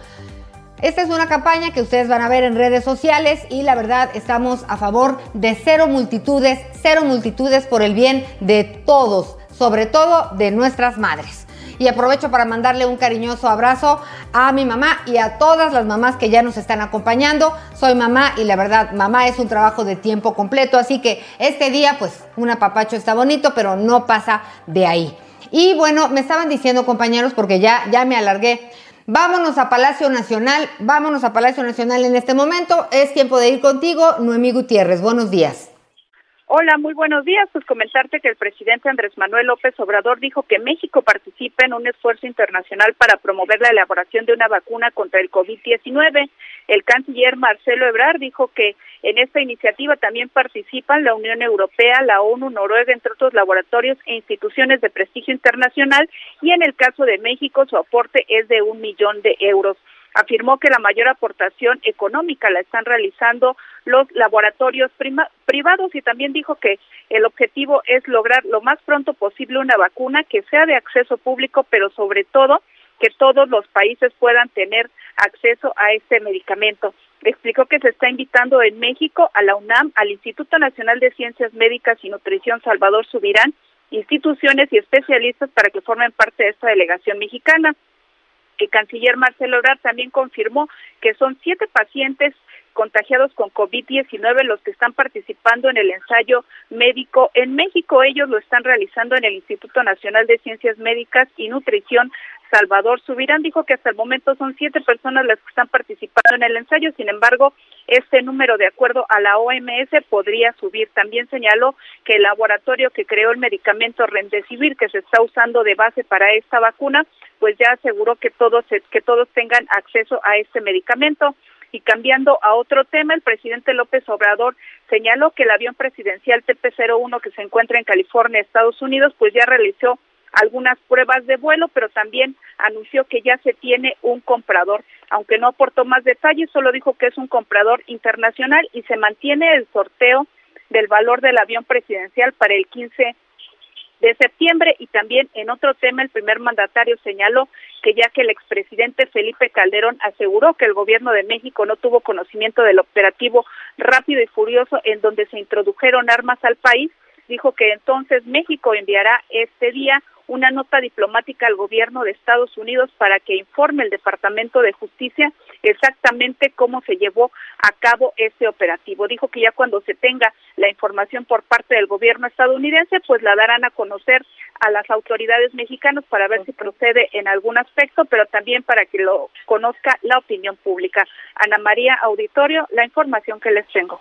Esta es una campaña que ustedes van a ver en redes sociales y la verdad estamos a favor de cero multitudes, cero multitudes por el bien de todos, sobre todo de nuestras madres. Y aprovecho para mandarle un cariñoso abrazo a mi mamá y a todas las mamás que ya nos están acompañando. Soy mamá y la verdad, mamá es un trabajo de tiempo completo, así que este día pues un apapacho está bonito, pero no pasa de ahí. Y bueno, me estaban diciendo compañeros, porque ya, ya me alargué, Vámonos a Palacio Nacional, vámonos a Palacio Nacional en este momento. Es tiempo de ir contigo, Noemí Gutiérrez. Buenos días. Hola, muy buenos días. Pues comentarte que el presidente Andrés Manuel López Obrador dijo que México participa en un esfuerzo internacional para promover la elaboración de una vacuna contra el COVID-19. El canciller Marcelo Ebrard dijo que en esta iniciativa también participan la Unión Europea, la ONU, Noruega, entre otros laboratorios e instituciones de prestigio internacional y en el caso de México su aporte es de un millón de euros. Afirmó que la mayor aportación económica la están realizando los laboratorios privados y también dijo que el objetivo es lograr lo más pronto posible una vacuna que sea de acceso público, pero sobre todo que todos los países puedan tener acceso a este medicamento. Explicó que se está invitando en México a la UNAM, al Instituto Nacional de Ciencias Médicas y Nutrición Salvador Subirán, instituciones y especialistas para que formen parte de esta delegación mexicana. El canciller Marcelo Ebrard también confirmó que son siete pacientes contagiados con COVID-19 los que están participando en el ensayo médico en México. Ellos lo están realizando en el Instituto Nacional de Ciencias Médicas y Nutrición Salvador Subirán dijo que hasta el momento son siete personas las que están participando en el ensayo, sin embargo, este número, de acuerdo a la OMS, podría subir. También señaló que el laboratorio que creó el medicamento Remdesivir, que se está usando de base para esta vacuna, pues ya aseguró que todos, que todos tengan acceso a este medicamento. Y cambiando a otro tema, el presidente López Obrador señaló que el avión presidencial TP-01 que se encuentra en California, Estados Unidos, pues ya realizó algunas pruebas de vuelo, pero también anunció que ya se tiene un comprador. Aunque no aportó más detalles, solo dijo que es un comprador internacional y se mantiene el sorteo del valor del avión presidencial para el 15 de septiembre y también en otro tema el primer mandatario señaló que ya que el expresidente Felipe Calderón aseguró que el gobierno de México no tuvo conocimiento del operativo rápido y furioso en donde se introdujeron armas al país, dijo que entonces México enviará este día una nota diplomática al gobierno de Estados Unidos para que informe el Departamento de Justicia exactamente cómo se llevó a cabo ese operativo. Dijo que ya cuando se tenga la información por parte del gobierno estadounidense, pues la darán a conocer a las autoridades mexicanas para ver si procede en algún aspecto, pero también para que lo conozca la opinión pública. Ana María Auditorio, la información que les tengo.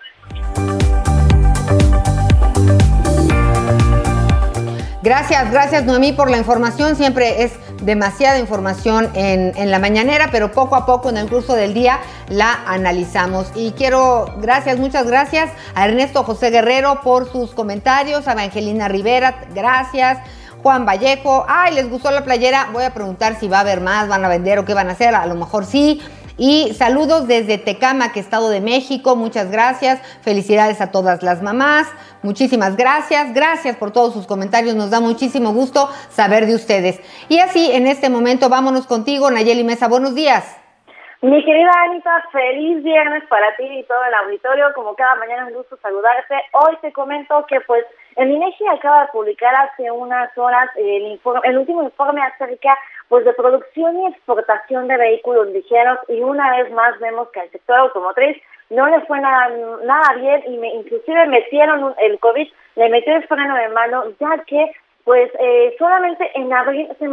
Gracias, gracias Noemí por la información. Siempre es demasiada información en, en, la mañanera, pero poco a poco en el curso del día la analizamos. Y quiero, gracias, muchas gracias a Ernesto José Guerrero por sus comentarios, a Evangelina Rivera, gracias. Juan Vallejo, ay, les gustó la playera, voy a preguntar si va a haber más, van a vender o qué van a hacer, a lo mejor sí. Y saludos desde Tecamac, Estado de México. Muchas gracias. Felicidades a todas las mamás. Muchísimas gracias. Gracias por todos sus comentarios. Nos da muchísimo gusto saber de ustedes. Y así, en este momento, vámonos contigo, Nayeli Mesa. Buenos días. Mi querida Anita, feliz viernes para ti y todo el auditorio. Como cada mañana es un gusto saludarte. Hoy te comento que pues el INEGI acaba de publicar hace unas horas el, informe, el último informe acerca pues de producción y exportación de vehículos ligeros y una vez más vemos que al sector automotriz no le fue nada, nada bien y me, inclusive metieron el COVID, le metió el freno de mano ya que pues eh, solamente en abril se,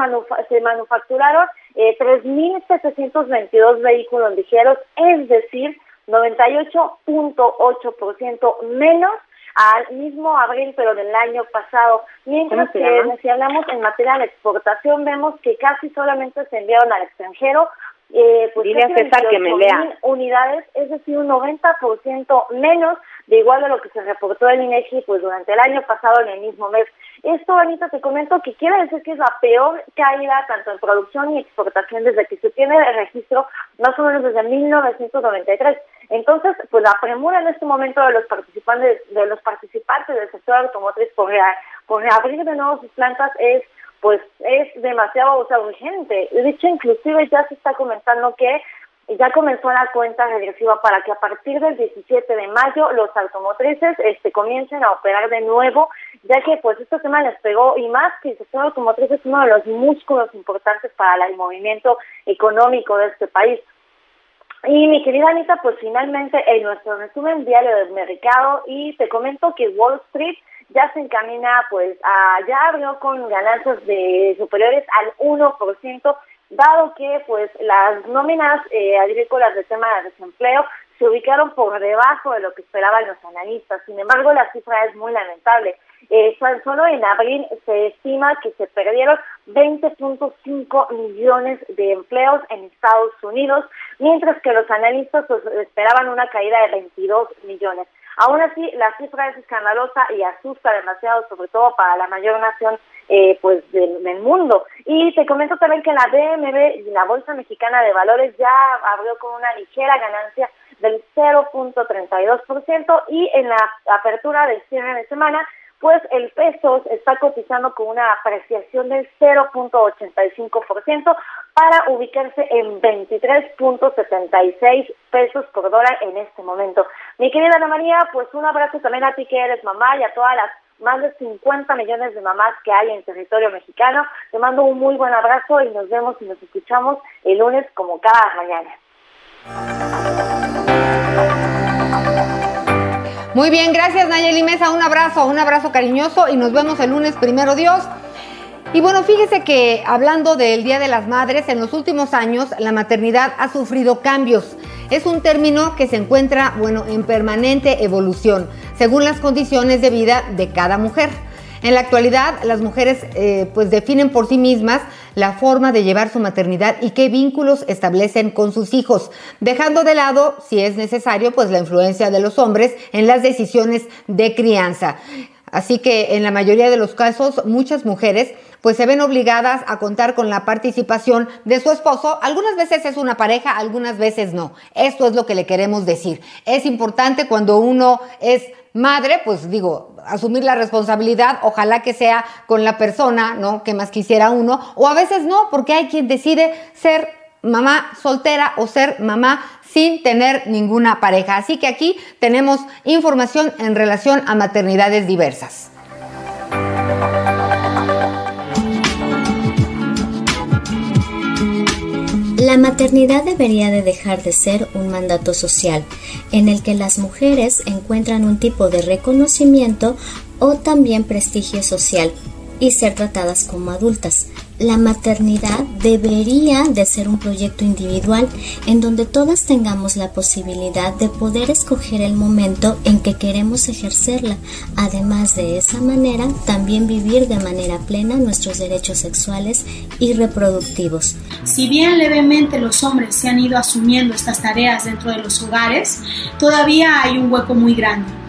se manufacturaron eh, 3.722 vehículos ligeros, es decir, 98.8% menos al mismo abril, pero del año pasado. Mientras que si hablamos en materia de exportación, vemos que casi solamente se enviaron al extranjero. Eh, pues Dile a César que me lea. unidades, es decir, un 90% menos de igual a lo que se reportó en INEGI pues durante el año pasado en el mismo mes. Esto, Anita, te comento que quiere decir que es la peor caída tanto en producción y exportación desde que se tiene el registro, más o menos desde 1993. Entonces, pues la premura en este momento de los participantes de los participantes del sector automotriz por, por reabrir de nuevo sus plantas es pues es demasiado urgente. De hecho, inclusive ya se está comentando que ya comenzó la cuenta regresiva para que a partir del 17 de mayo los automotrices este, comiencen a operar de nuevo, ya que pues este tema les pegó y más que el sector automotriz es uno de los músculos importantes para el movimiento económico de este país. Y mi querida Anita, pues finalmente en nuestro resumen diario del mercado y te comento que Wall Street ya se encamina pues a, ya abrió con ganancias de superiores al 1%, dado que pues las nóminas eh, agrícolas de tema de desempleo se ubicaron por debajo de lo que esperaban los analistas. Sin embargo, la cifra es muy lamentable. Eh, solo en abril se estima que se perdieron 20.5 millones de empleos en Estados Unidos, mientras que los analistas pues, esperaban una caída de 22 millones. Aún así, la cifra es escandalosa y asusta demasiado, sobre todo para la mayor nación eh, pues del, mundo. Y te comento también que la BMB, la Bolsa Mexicana de Valores, ya abrió con una ligera ganancia del 0.32% y en la apertura del cierre de semana pues el peso está cotizando con una apreciación del 0.85% para ubicarse en 23.76 pesos por dólar en este momento. Mi querida Ana María, pues un abrazo también a ti que eres mamá y a todas las más de 50 millones de mamás que hay en territorio mexicano. Te mando un muy buen abrazo y nos vemos y nos escuchamos el lunes como cada mañana. Muy bien, gracias Nayeli Mesa, un abrazo, un abrazo cariñoso y nos vemos el lunes, primero Dios. Y bueno, fíjese que hablando del Día de las Madres, en los últimos años la maternidad ha sufrido cambios. Es un término que se encuentra, bueno, en permanente evolución, según las condiciones de vida de cada mujer. En la actualidad, las mujeres eh, pues definen por sí mismas la forma de llevar su maternidad y qué vínculos establecen con sus hijos, dejando de lado, si es necesario, pues la influencia de los hombres en las decisiones de crianza. Así que en la mayoría de los casos, muchas mujeres pues se ven obligadas a contar con la participación de su esposo. Algunas veces es una pareja, algunas veces no. Esto es lo que le queremos decir. Es importante cuando uno es madre, pues digo, asumir la responsabilidad, ojalá que sea con la persona, ¿no? Que más quisiera uno, o a veces no, porque hay quien decide ser mamá soltera o ser mamá sin tener ninguna pareja. Así que aquí tenemos información en relación a maternidades diversas. La maternidad debería de dejar de ser un mandato social en el que las mujeres encuentran un tipo de reconocimiento o también prestigio social y ser tratadas como adultas. La maternidad debería de ser un proyecto individual en donde todas tengamos la posibilidad de poder escoger el momento en que queremos ejercerla. Además de esa manera, también vivir de manera plena nuestros derechos sexuales y reproductivos. Si bien levemente los hombres se han ido asumiendo estas tareas dentro de los hogares, todavía hay un hueco muy grande.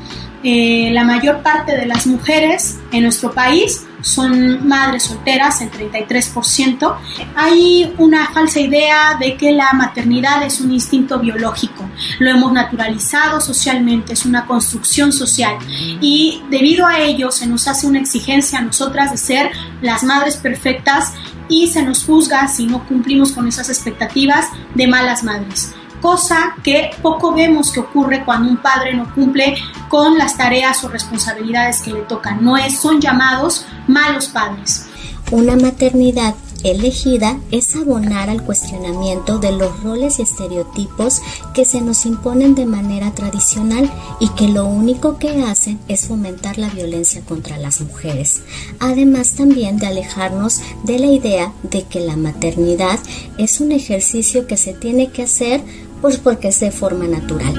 Eh, la mayor parte de las mujeres en nuestro país son madres solteras, el 33%. Hay una falsa idea de que la maternidad es un instinto biológico. Lo hemos naturalizado socialmente, es una construcción social. Y debido a ello se nos hace una exigencia a nosotras de ser las madres perfectas y se nos juzga si no cumplimos con esas expectativas de malas madres cosa que poco vemos que ocurre cuando un padre no cumple con las tareas o responsabilidades que le tocan. No es, son llamados malos padres. Una maternidad elegida es abonar al cuestionamiento de los roles y estereotipos que se nos imponen de manera tradicional y que lo único que hacen es fomentar la violencia contra las mujeres. Además también de alejarnos de la idea de que la maternidad es un ejercicio que se tiene que hacer pues porque es de forma natural.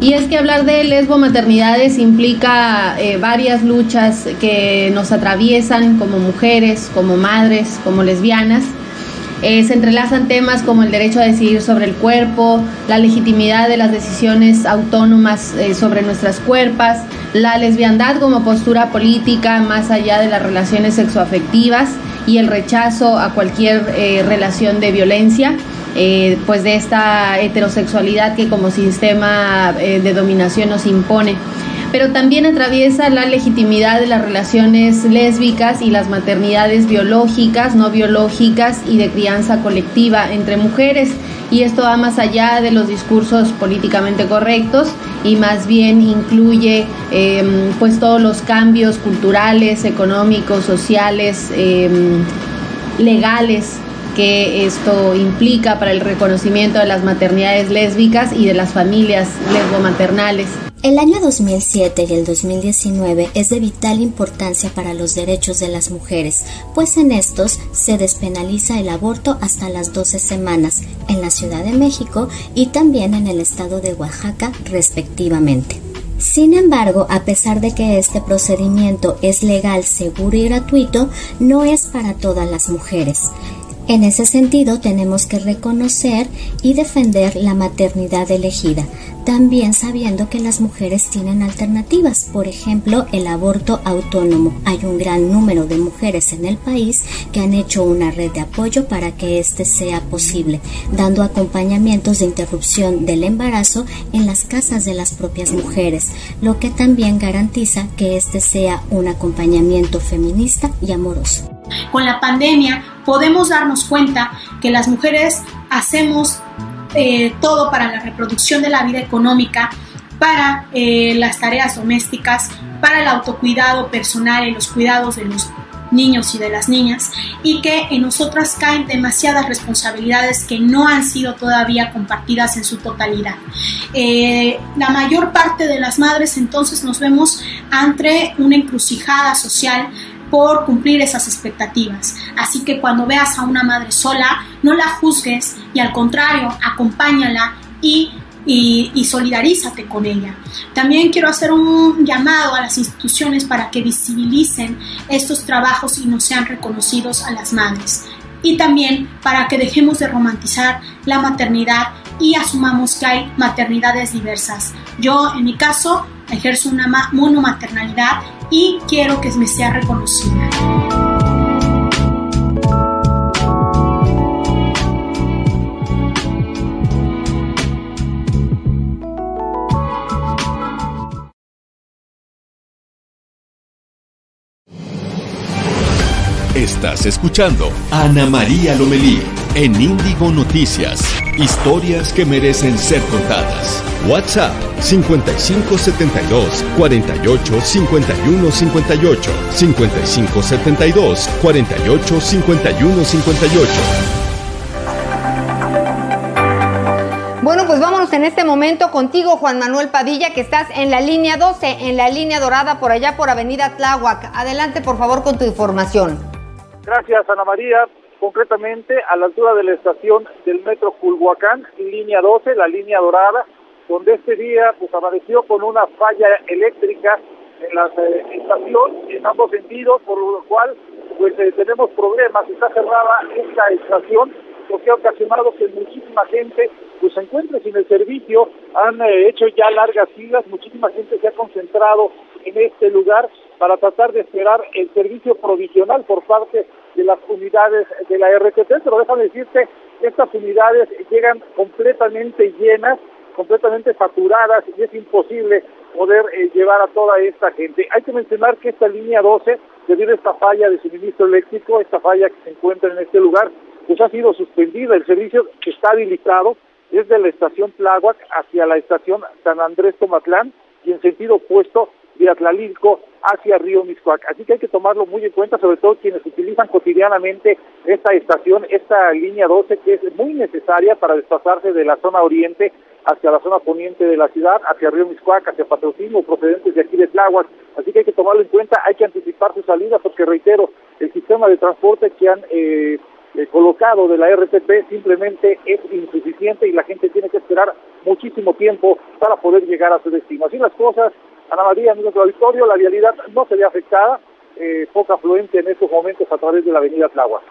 Y es que hablar de lesbo maternidades implica eh, varias luchas que nos atraviesan como mujeres, como madres, como lesbianas. Eh, se entrelazan temas como el derecho a decidir sobre el cuerpo, la legitimidad de las decisiones autónomas eh, sobre nuestras cuerpas, la lesbiandad como postura política más allá de las relaciones sexoafectivas y el rechazo a cualquier eh, relación de violencia, pues de esta heterosexualidad que como sistema de dominación nos impone. Pero también atraviesa la legitimidad de las relaciones lésbicas y las maternidades biológicas, no biológicas y de crianza colectiva entre mujeres y esto va más allá de los discursos políticamente correctos y más bien incluye em, pues todos los cambios culturales, económicos, sociales, em, legales que esto implica para el reconocimiento de las maternidades lésbicas y de las familias lesbomaternales. El año 2007 y el 2019 es de vital importancia para los derechos de las mujeres, pues en estos se despenaliza el aborto hasta las 12 semanas en la Ciudad de México y también en el estado de Oaxaca respectivamente. Sin embargo, a pesar de que este procedimiento es legal, seguro y gratuito, no es para todas las mujeres En ese sentido, tenemos que reconocer y defender la maternidad elegida, también sabiendo que las mujeres tienen alternativas, por ejemplo, el aborto autónomo. Hay un gran número de mujeres en el país que han hecho una red de apoyo para que este sea posible, dando acompañamientos de interrupción del embarazo en las casas de las propias mujeres, lo que también garantiza que este sea un acompañamiento feminista y amoroso. Con la pandemia podemos darnos cuenta que las mujeres hacemos eh, todo para la reproducción de la vida económica, para eh, las tareas domésticas, para el autocuidado personal y los cuidados de los niños y de las niñas y que en nosotras caen demasiadas responsabilidades que no han sido todavía compartidas en su totalidad. Eh, la mayor parte de las madres entonces nos vemos ante una encrucijada social por cumplir esas expectativas. Así que cuando veas a una madre sola, no la juzgues y al contrario, acompáñala y, y, solidarízate con ella. También quiero hacer un llamado a las instituciones para que visibilicen estos trabajos y no sean reconocidos a las madres. Y también para que dejemos de romantizar la maternidad y asumamos que hay maternidades diversas. Yo, en mi caso, ejerzo una monomaternalidad y quiero que me sea reconocida. Estás escuchando Ana María Lomelí en Índigo Noticias. Historias que merecen ser contadas. WhatsApp 5572 48 51 58 5572 48 51 58. Bueno, pues vámonos en este momento contigo, Juan Manuel Padilla, que estás en la línea 12, en la línea dorada, por allá por Avenida Tláhuac. Adelante, por favor, con tu información. Gracias, Ana María concretamente a la altura de la estación del metro Culhuacán, línea 12, la línea dorada, donde este día pues apareció con una falla eléctrica en la eh, estación en ambos sentidos, por lo cual pues eh, tenemos problemas, está cerrada esta estación, lo que ha ocasionado que muchísima gente pues se encuentre sin el servicio, han eh, hecho ya largas filas, muchísima gente se ha concentrado en este lugar para tratar de esperar el servicio provisional por parte de las unidades de la RTP, pero déjame decirte, estas unidades llegan completamente llenas, completamente saturadas y es imposible poder eh, llevar a toda esta gente. Hay que mencionar que esta línea 12, debido a esta falla de suministro eléctrico, esta falla que se encuentra en este lugar, pues ha sido suspendida. El servicio que está habilitado desde la estación Tláhuac hacia la estación San Andrés Tomatlán y en sentido opuesto de Atlalilco hacia Río Miscuac. Así que hay que tomarlo muy en cuenta, sobre todo quienes utilizan cotidianamente esta estación, esta línea 12, que es muy necesaria para desplazarse de la zona oriente hacia la zona poniente de la ciudad, hacia Río Miscuac, hacia Patrocinio, procedentes de aquí de Tláhuac. Así que hay que tomarlo en cuenta, hay que anticipar su salida, porque reitero, el sistema de transporte que han eh, eh, colocado de la RTP simplemente es insuficiente y la gente tiene que esperar muchísimo tiempo para poder llegar a su destino. Así las cosas, Ana María, amigos del auditorio, la vialidad no se ve afectada, eh, poca afluente en estos momentos a través de la avenida Tláhuac.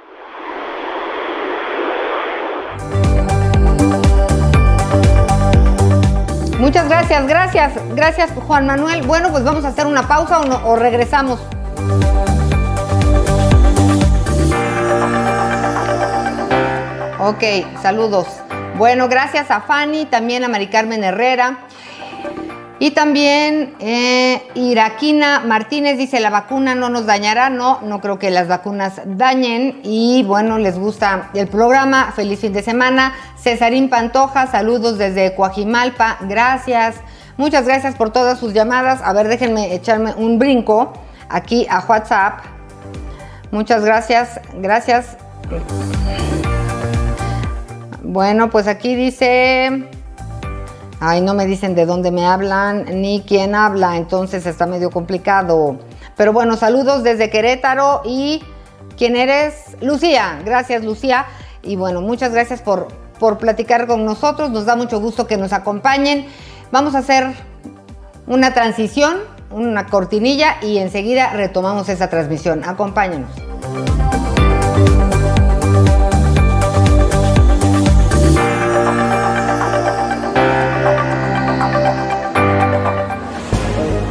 Muchas gracias, gracias, gracias Juan Manuel. Bueno, pues vamos a hacer una pausa o, o regresamos. Ok, saludos. Bueno, gracias a Fanny, también a Mari Carmen Herrera. Y también eh, Iraquina Martínez dice, la vacuna no nos dañará. No, no creo que las vacunas dañen. Y bueno, les gusta el programa. Feliz fin de semana. Cesarín Pantoja, saludos desde Coajimalpa. Gracias. Muchas gracias por todas sus llamadas. A ver, déjenme echarme un brinco aquí a WhatsApp. Muchas gracias. Gracias. Bueno, pues aquí dice... Ay, no me dicen de dónde me hablan ni quién habla, entonces está medio complicado. Pero bueno, saludos desde Querétaro y ¿quién eres? Lucía, gracias Lucía. Y bueno, muchas gracias por, por platicar con nosotros, nos da mucho gusto que nos acompañen. Vamos a hacer una transición, una cortinilla y enseguida retomamos esa transmisión. Acompáñenos.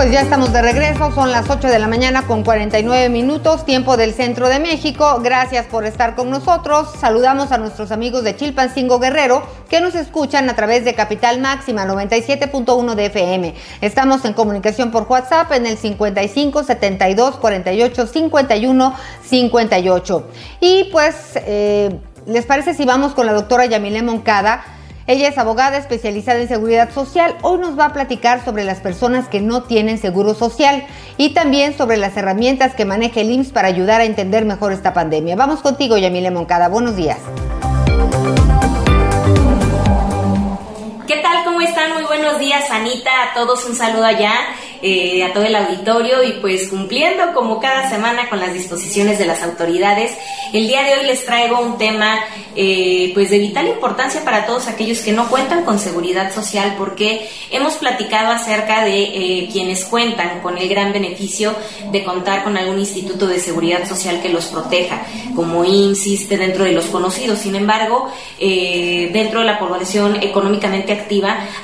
Pues ya estamos de regreso, son las 8 de la mañana con 49 minutos, tiempo del centro de México. Gracias por estar con nosotros. Saludamos a nuestros amigos de Chilpancingo Guerrero que nos escuchan a través de Capital Máxima 97.1 de FM. Estamos en comunicación por WhatsApp en el 55 72 48 51 58. Y pues, eh, ¿les parece si vamos con la doctora Yamile Moncada? Ella es abogada especializada en seguridad social. Hoy nos va a platicar sobre las personas que no tienen seguro social y también sobre las herramientas que maneja el IMSS para ayudar a entender mejor esta pandemia. Vamos contigo, Yamile Moncada. Buenos días. ¿Qué tal? ¿Cómo están? Muy buenos días, Anita. A todos un saludo allá. Eh, a todo el auditorio y pues cumpliendo como cada semana con las disposiciones de las autoridades. El día de hoy les traigo un tema eh, pues de vital importancia para todos aquellos que no cuentan con seguridad social porque hemos platicado acerca de eh, quienes cuentan con el gran beneficio de contar con algún instituto de seguridad social que los proteja, como insiste dentro de los conocidos. Sin embargo, dentro de la población económicamente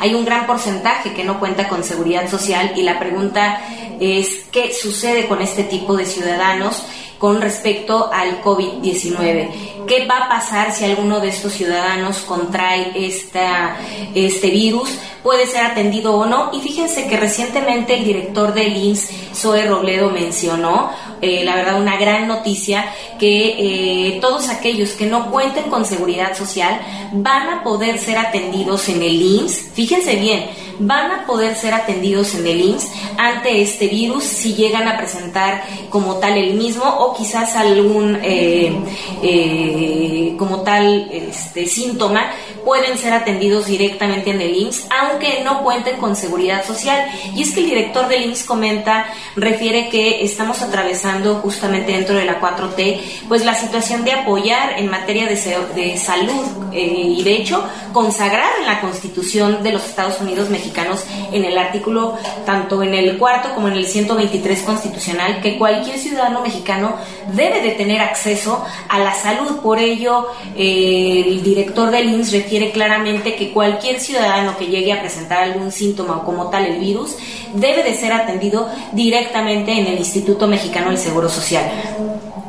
hay un gran porcentaje que no cuenta con seguridad social y la pregunta es qué sucede con este tipo de ciudadanos con respecto al COVID-19. ¿Qué va a pasar si alguno de estos ciudadanos contrae esta, este virus? ¿Puede ser atendido o no? Y fíjense que recientemente el director del INS, Zoe Robledo, mencionó, eh, la verdad, una gran noticia, que eh, todos aquellos que no cuenten con seguridad social van a poder ser atendidos en el INS. Fíjense bien, van a poder ser atendidos en el IMSS ante este virus si llegan a presentar como tal el mismo o quizás algún eh, eh, como tal este, síntoma pueden ser atendidos directamente en el IMSS aunque no cuenten con seguridad social. Y es que el director del IMSS comenta refiere que estamos atravesando justamente dentro de la 4T pues la situación de apoyar en materia de, salud eh, y de hecho consagrar en la constitución de los Estados Unidos mexicanos en el artículo, tanto en el cuarto como en el 123 constitucional, que cualquier ciudadano mexicano debe de tener acceso a la salud. Por ello, eh, el director del INS refiere claramente que cualquier ciudadano que llegue a presentar algún síntoma o como tal el virus debe de ser atendido directamente en el Instituto Mexicano del Seguro Social.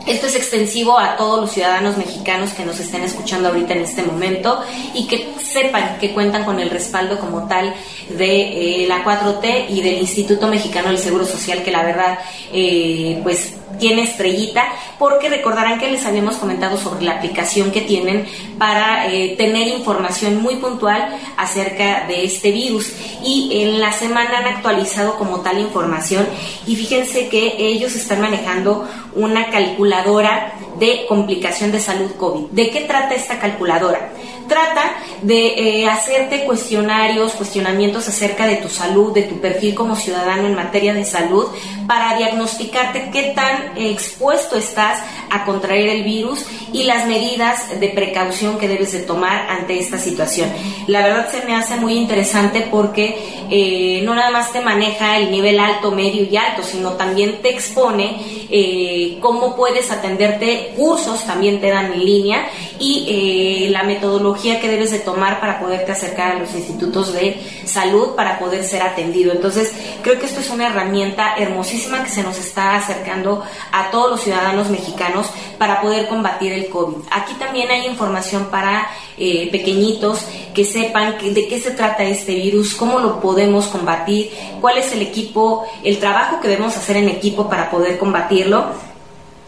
Esto es extensivo a todos los ciudadanos mexicanos que nos estén escuchando ahorita en este momento y que sepan que cuentan con el respaldo como tal de eh, la 4T y del Instituto Mexicano del Seguro Social, que la verdad, eh, pues tiene estrellita, porque recordarán que les habíamos comentado sobre la aplicación que tienen para eh, tener información muy puntual acerca de este virus. Y en la semana han actualizado como tal información y fíjense que ellos están manejando una calculadora de complicación de salud COVID. ¿De qué trata esta calculadora? Trata de eh, hacerte cuestionarios, cuestionamientos acerca de tu salud, de tu perfil como ciudadano en materia de salud, para diagnosticarte qué tan expuesto estás a contraer el virus y las medidas de precaución que debes de tomar ante esta situación. La verdad se me hace muy interesante porque eh, no nada más te maneja el nivel alto, medio y alto, sino también te expone eh, cómo puedes atenderte, cursos también te dan en línea y la metodología que debes de tomar para poderte acercar a los institutos de salud para poder ser atendido. Entonces, creo que esto es una herramienta hermosísima que se nos está acercando a todos los ciudadanos mexicanos para poder combatir el COVID. Aquí también hay información para eh, pequeñitos que sepan de qué se trata este virus, cómo lo podemos combatir, cuál es el equipo, el trabajo que debemos hacer en equipo para poder combatirlo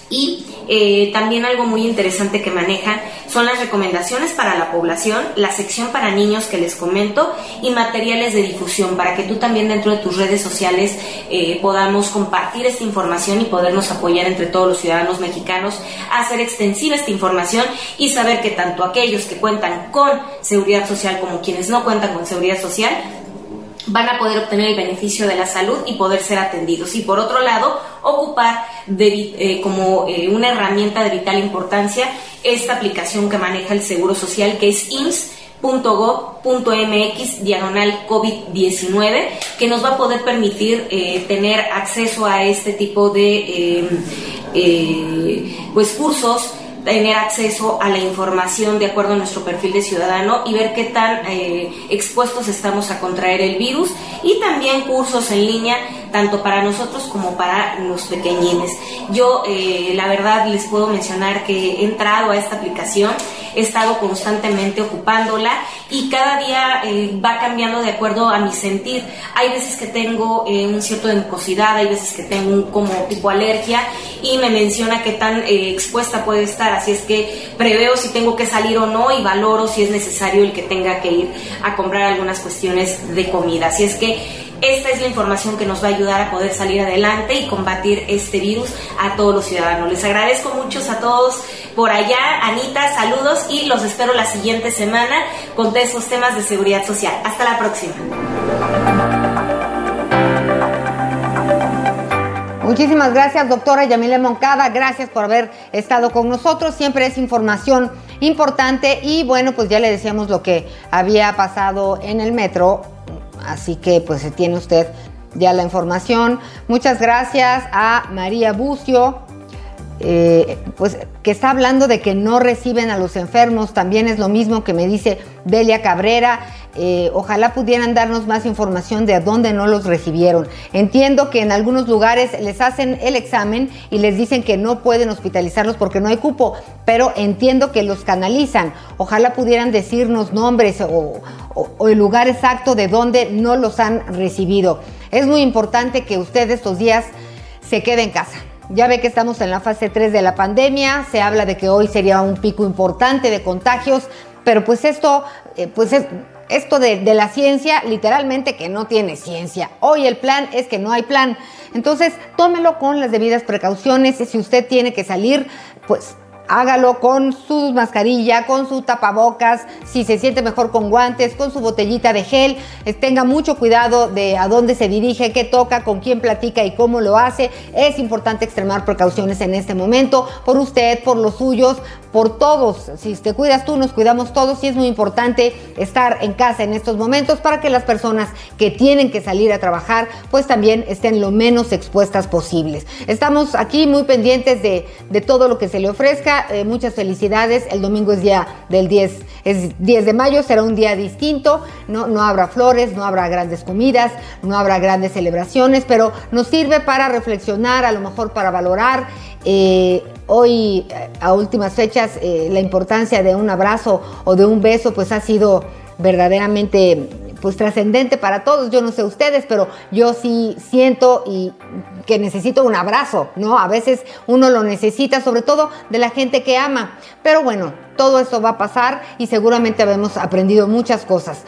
y eh, también algo muy interesante que manejan son las recomendaciones para la población, la sección para niños que les comento y materiales de difusión para que tú también dentro de tus redes sociales eh, podamos compartir esta información y podernos apoyar entre todos los ciudadanos mexicanos a hacer extensiva esta información y saber que tanto aquellos que cuentan con seguridad social como quienes no cuentan con seguridad social van a poder obtener el beneficio de la salud y poder ser atendidos. Y por otro lado, ocupar eh, como eh, una herramienta de vital importancia esta aplicación que maneja el Seguro Social, que es IMSS .gov.mx diagonal COVID-19 que nos va a poder permitir eh, tener acceso a este tipo de pues cursos tener acceso a la información de acuerdo a nuestro perfil de ciudadano y ver qué tan expuestos estamos a contraer el virus y también cursos en línea tanto para nosotros como para los pequeñines. Yo la verdad les puedo mencionar que he entrado a esta aplicación he estado constantemente ocupándola y cada día eh, va cambiando de acuerdo a mi sentir. Hay veces que tengo eh, un cierto de mucosidad, hay veces que tengo un como tipo alergia y me menciona qué tan eh, expuesta puede estar, así es que preveo si tengo que salir o no y valoro si es necesario el que tenga que ir a comprar algunas cuestiones de comida. Así es que esta es la información que nos va a ayudar a poder salir adelante y combatir este virus a todos los ciudadanos. Les agradezco mucho a todos por allá. Anita, saludos y los espero la siguiente semana con estos temas de seguridad social. Hasta la próxima. Muchísimas gracias, doctora Yamile Moncada. Gracias por haber estado con nosotros. Siempre es información importante y bueno, pues ya le decíamos lo que había pasado en el metro Así que pues tiene usted ya la información. Muchas gracias a María Bucio, eh, pues que está hablando de que no reciben a los enfermos. También es lo mismo que me dice Delia Cabrera. Eh, ojalá pudieran darnos más información de a dónde no los recibieron. Entiendo que en algunos lugares les hacen el examen y les dicen que no pueden hospitalizarlos porque no hay cupo, pero entiendo que los canalizan. Ojalá pudieran decirnos nombres o, el lugar exacto de dónde no los han recibido. Es muy importante que usted estos días se quede en casa. Ya ve que estamos en la fase 3 de la pandemia, se habla de que hoy sería un pico importante de contagios, pero pues esto, eh, pues es, esto de, la ciencia, literalmente que no tiene ciencia. Hoy el plan es que no hay plan. Entonces, tómelo con las debidas precauciones si usted tiene que salir, pues hágalo con su mascarilla, con su tapabocas, si se siente mejor con guantes, con su botellita de gel. Tenga mucho cuidado de a dónde se dirige, qué toca, con quién platica y cómo lo hace. Es importante extremar precauciones en este momento por usted, por los suyos, por todos. Si te cuidas tú, nos cuidamos todos y es muy importante estar en casa en estos momentos para que las personas que tienen que salir a trabajar pues también estén lo menos expuestas posibles. Estamos aquí muy pendientes de, de todo lo que se le ofrezca eh, muchas felicidades. El domingo es día del 10, es 10 de mayo, será un día distinto. No, no habrá flores, no habrá grandes comidas, no habrá grandes celebraciones, pero nos sirve para reflexionar, a lo mejor para valorar. Eh, hoy, eh, a últimas fechas, la importancia de un abrazo o de un beso, pues ha sido verdaderamente pues trascendente para todos. Yo no sé ustedes, pero yo sí siento y que necesito un abrazo, ¿no? A veces uno lo necesita, sobre todo de la gente que ama. Pero bueno, todo eso va a pasar y seguramente habremos aprendido muchas cosas.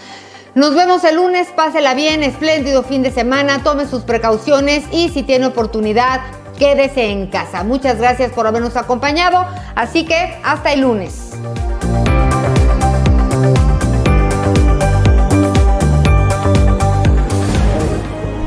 Nos vemos el lunes, pásela bien, espléndido fin de semana, tome sus precauciones y si tiene oportunidad, quédese en casa. Muchas gracias por habernos acompañado, así que hasta el lunes.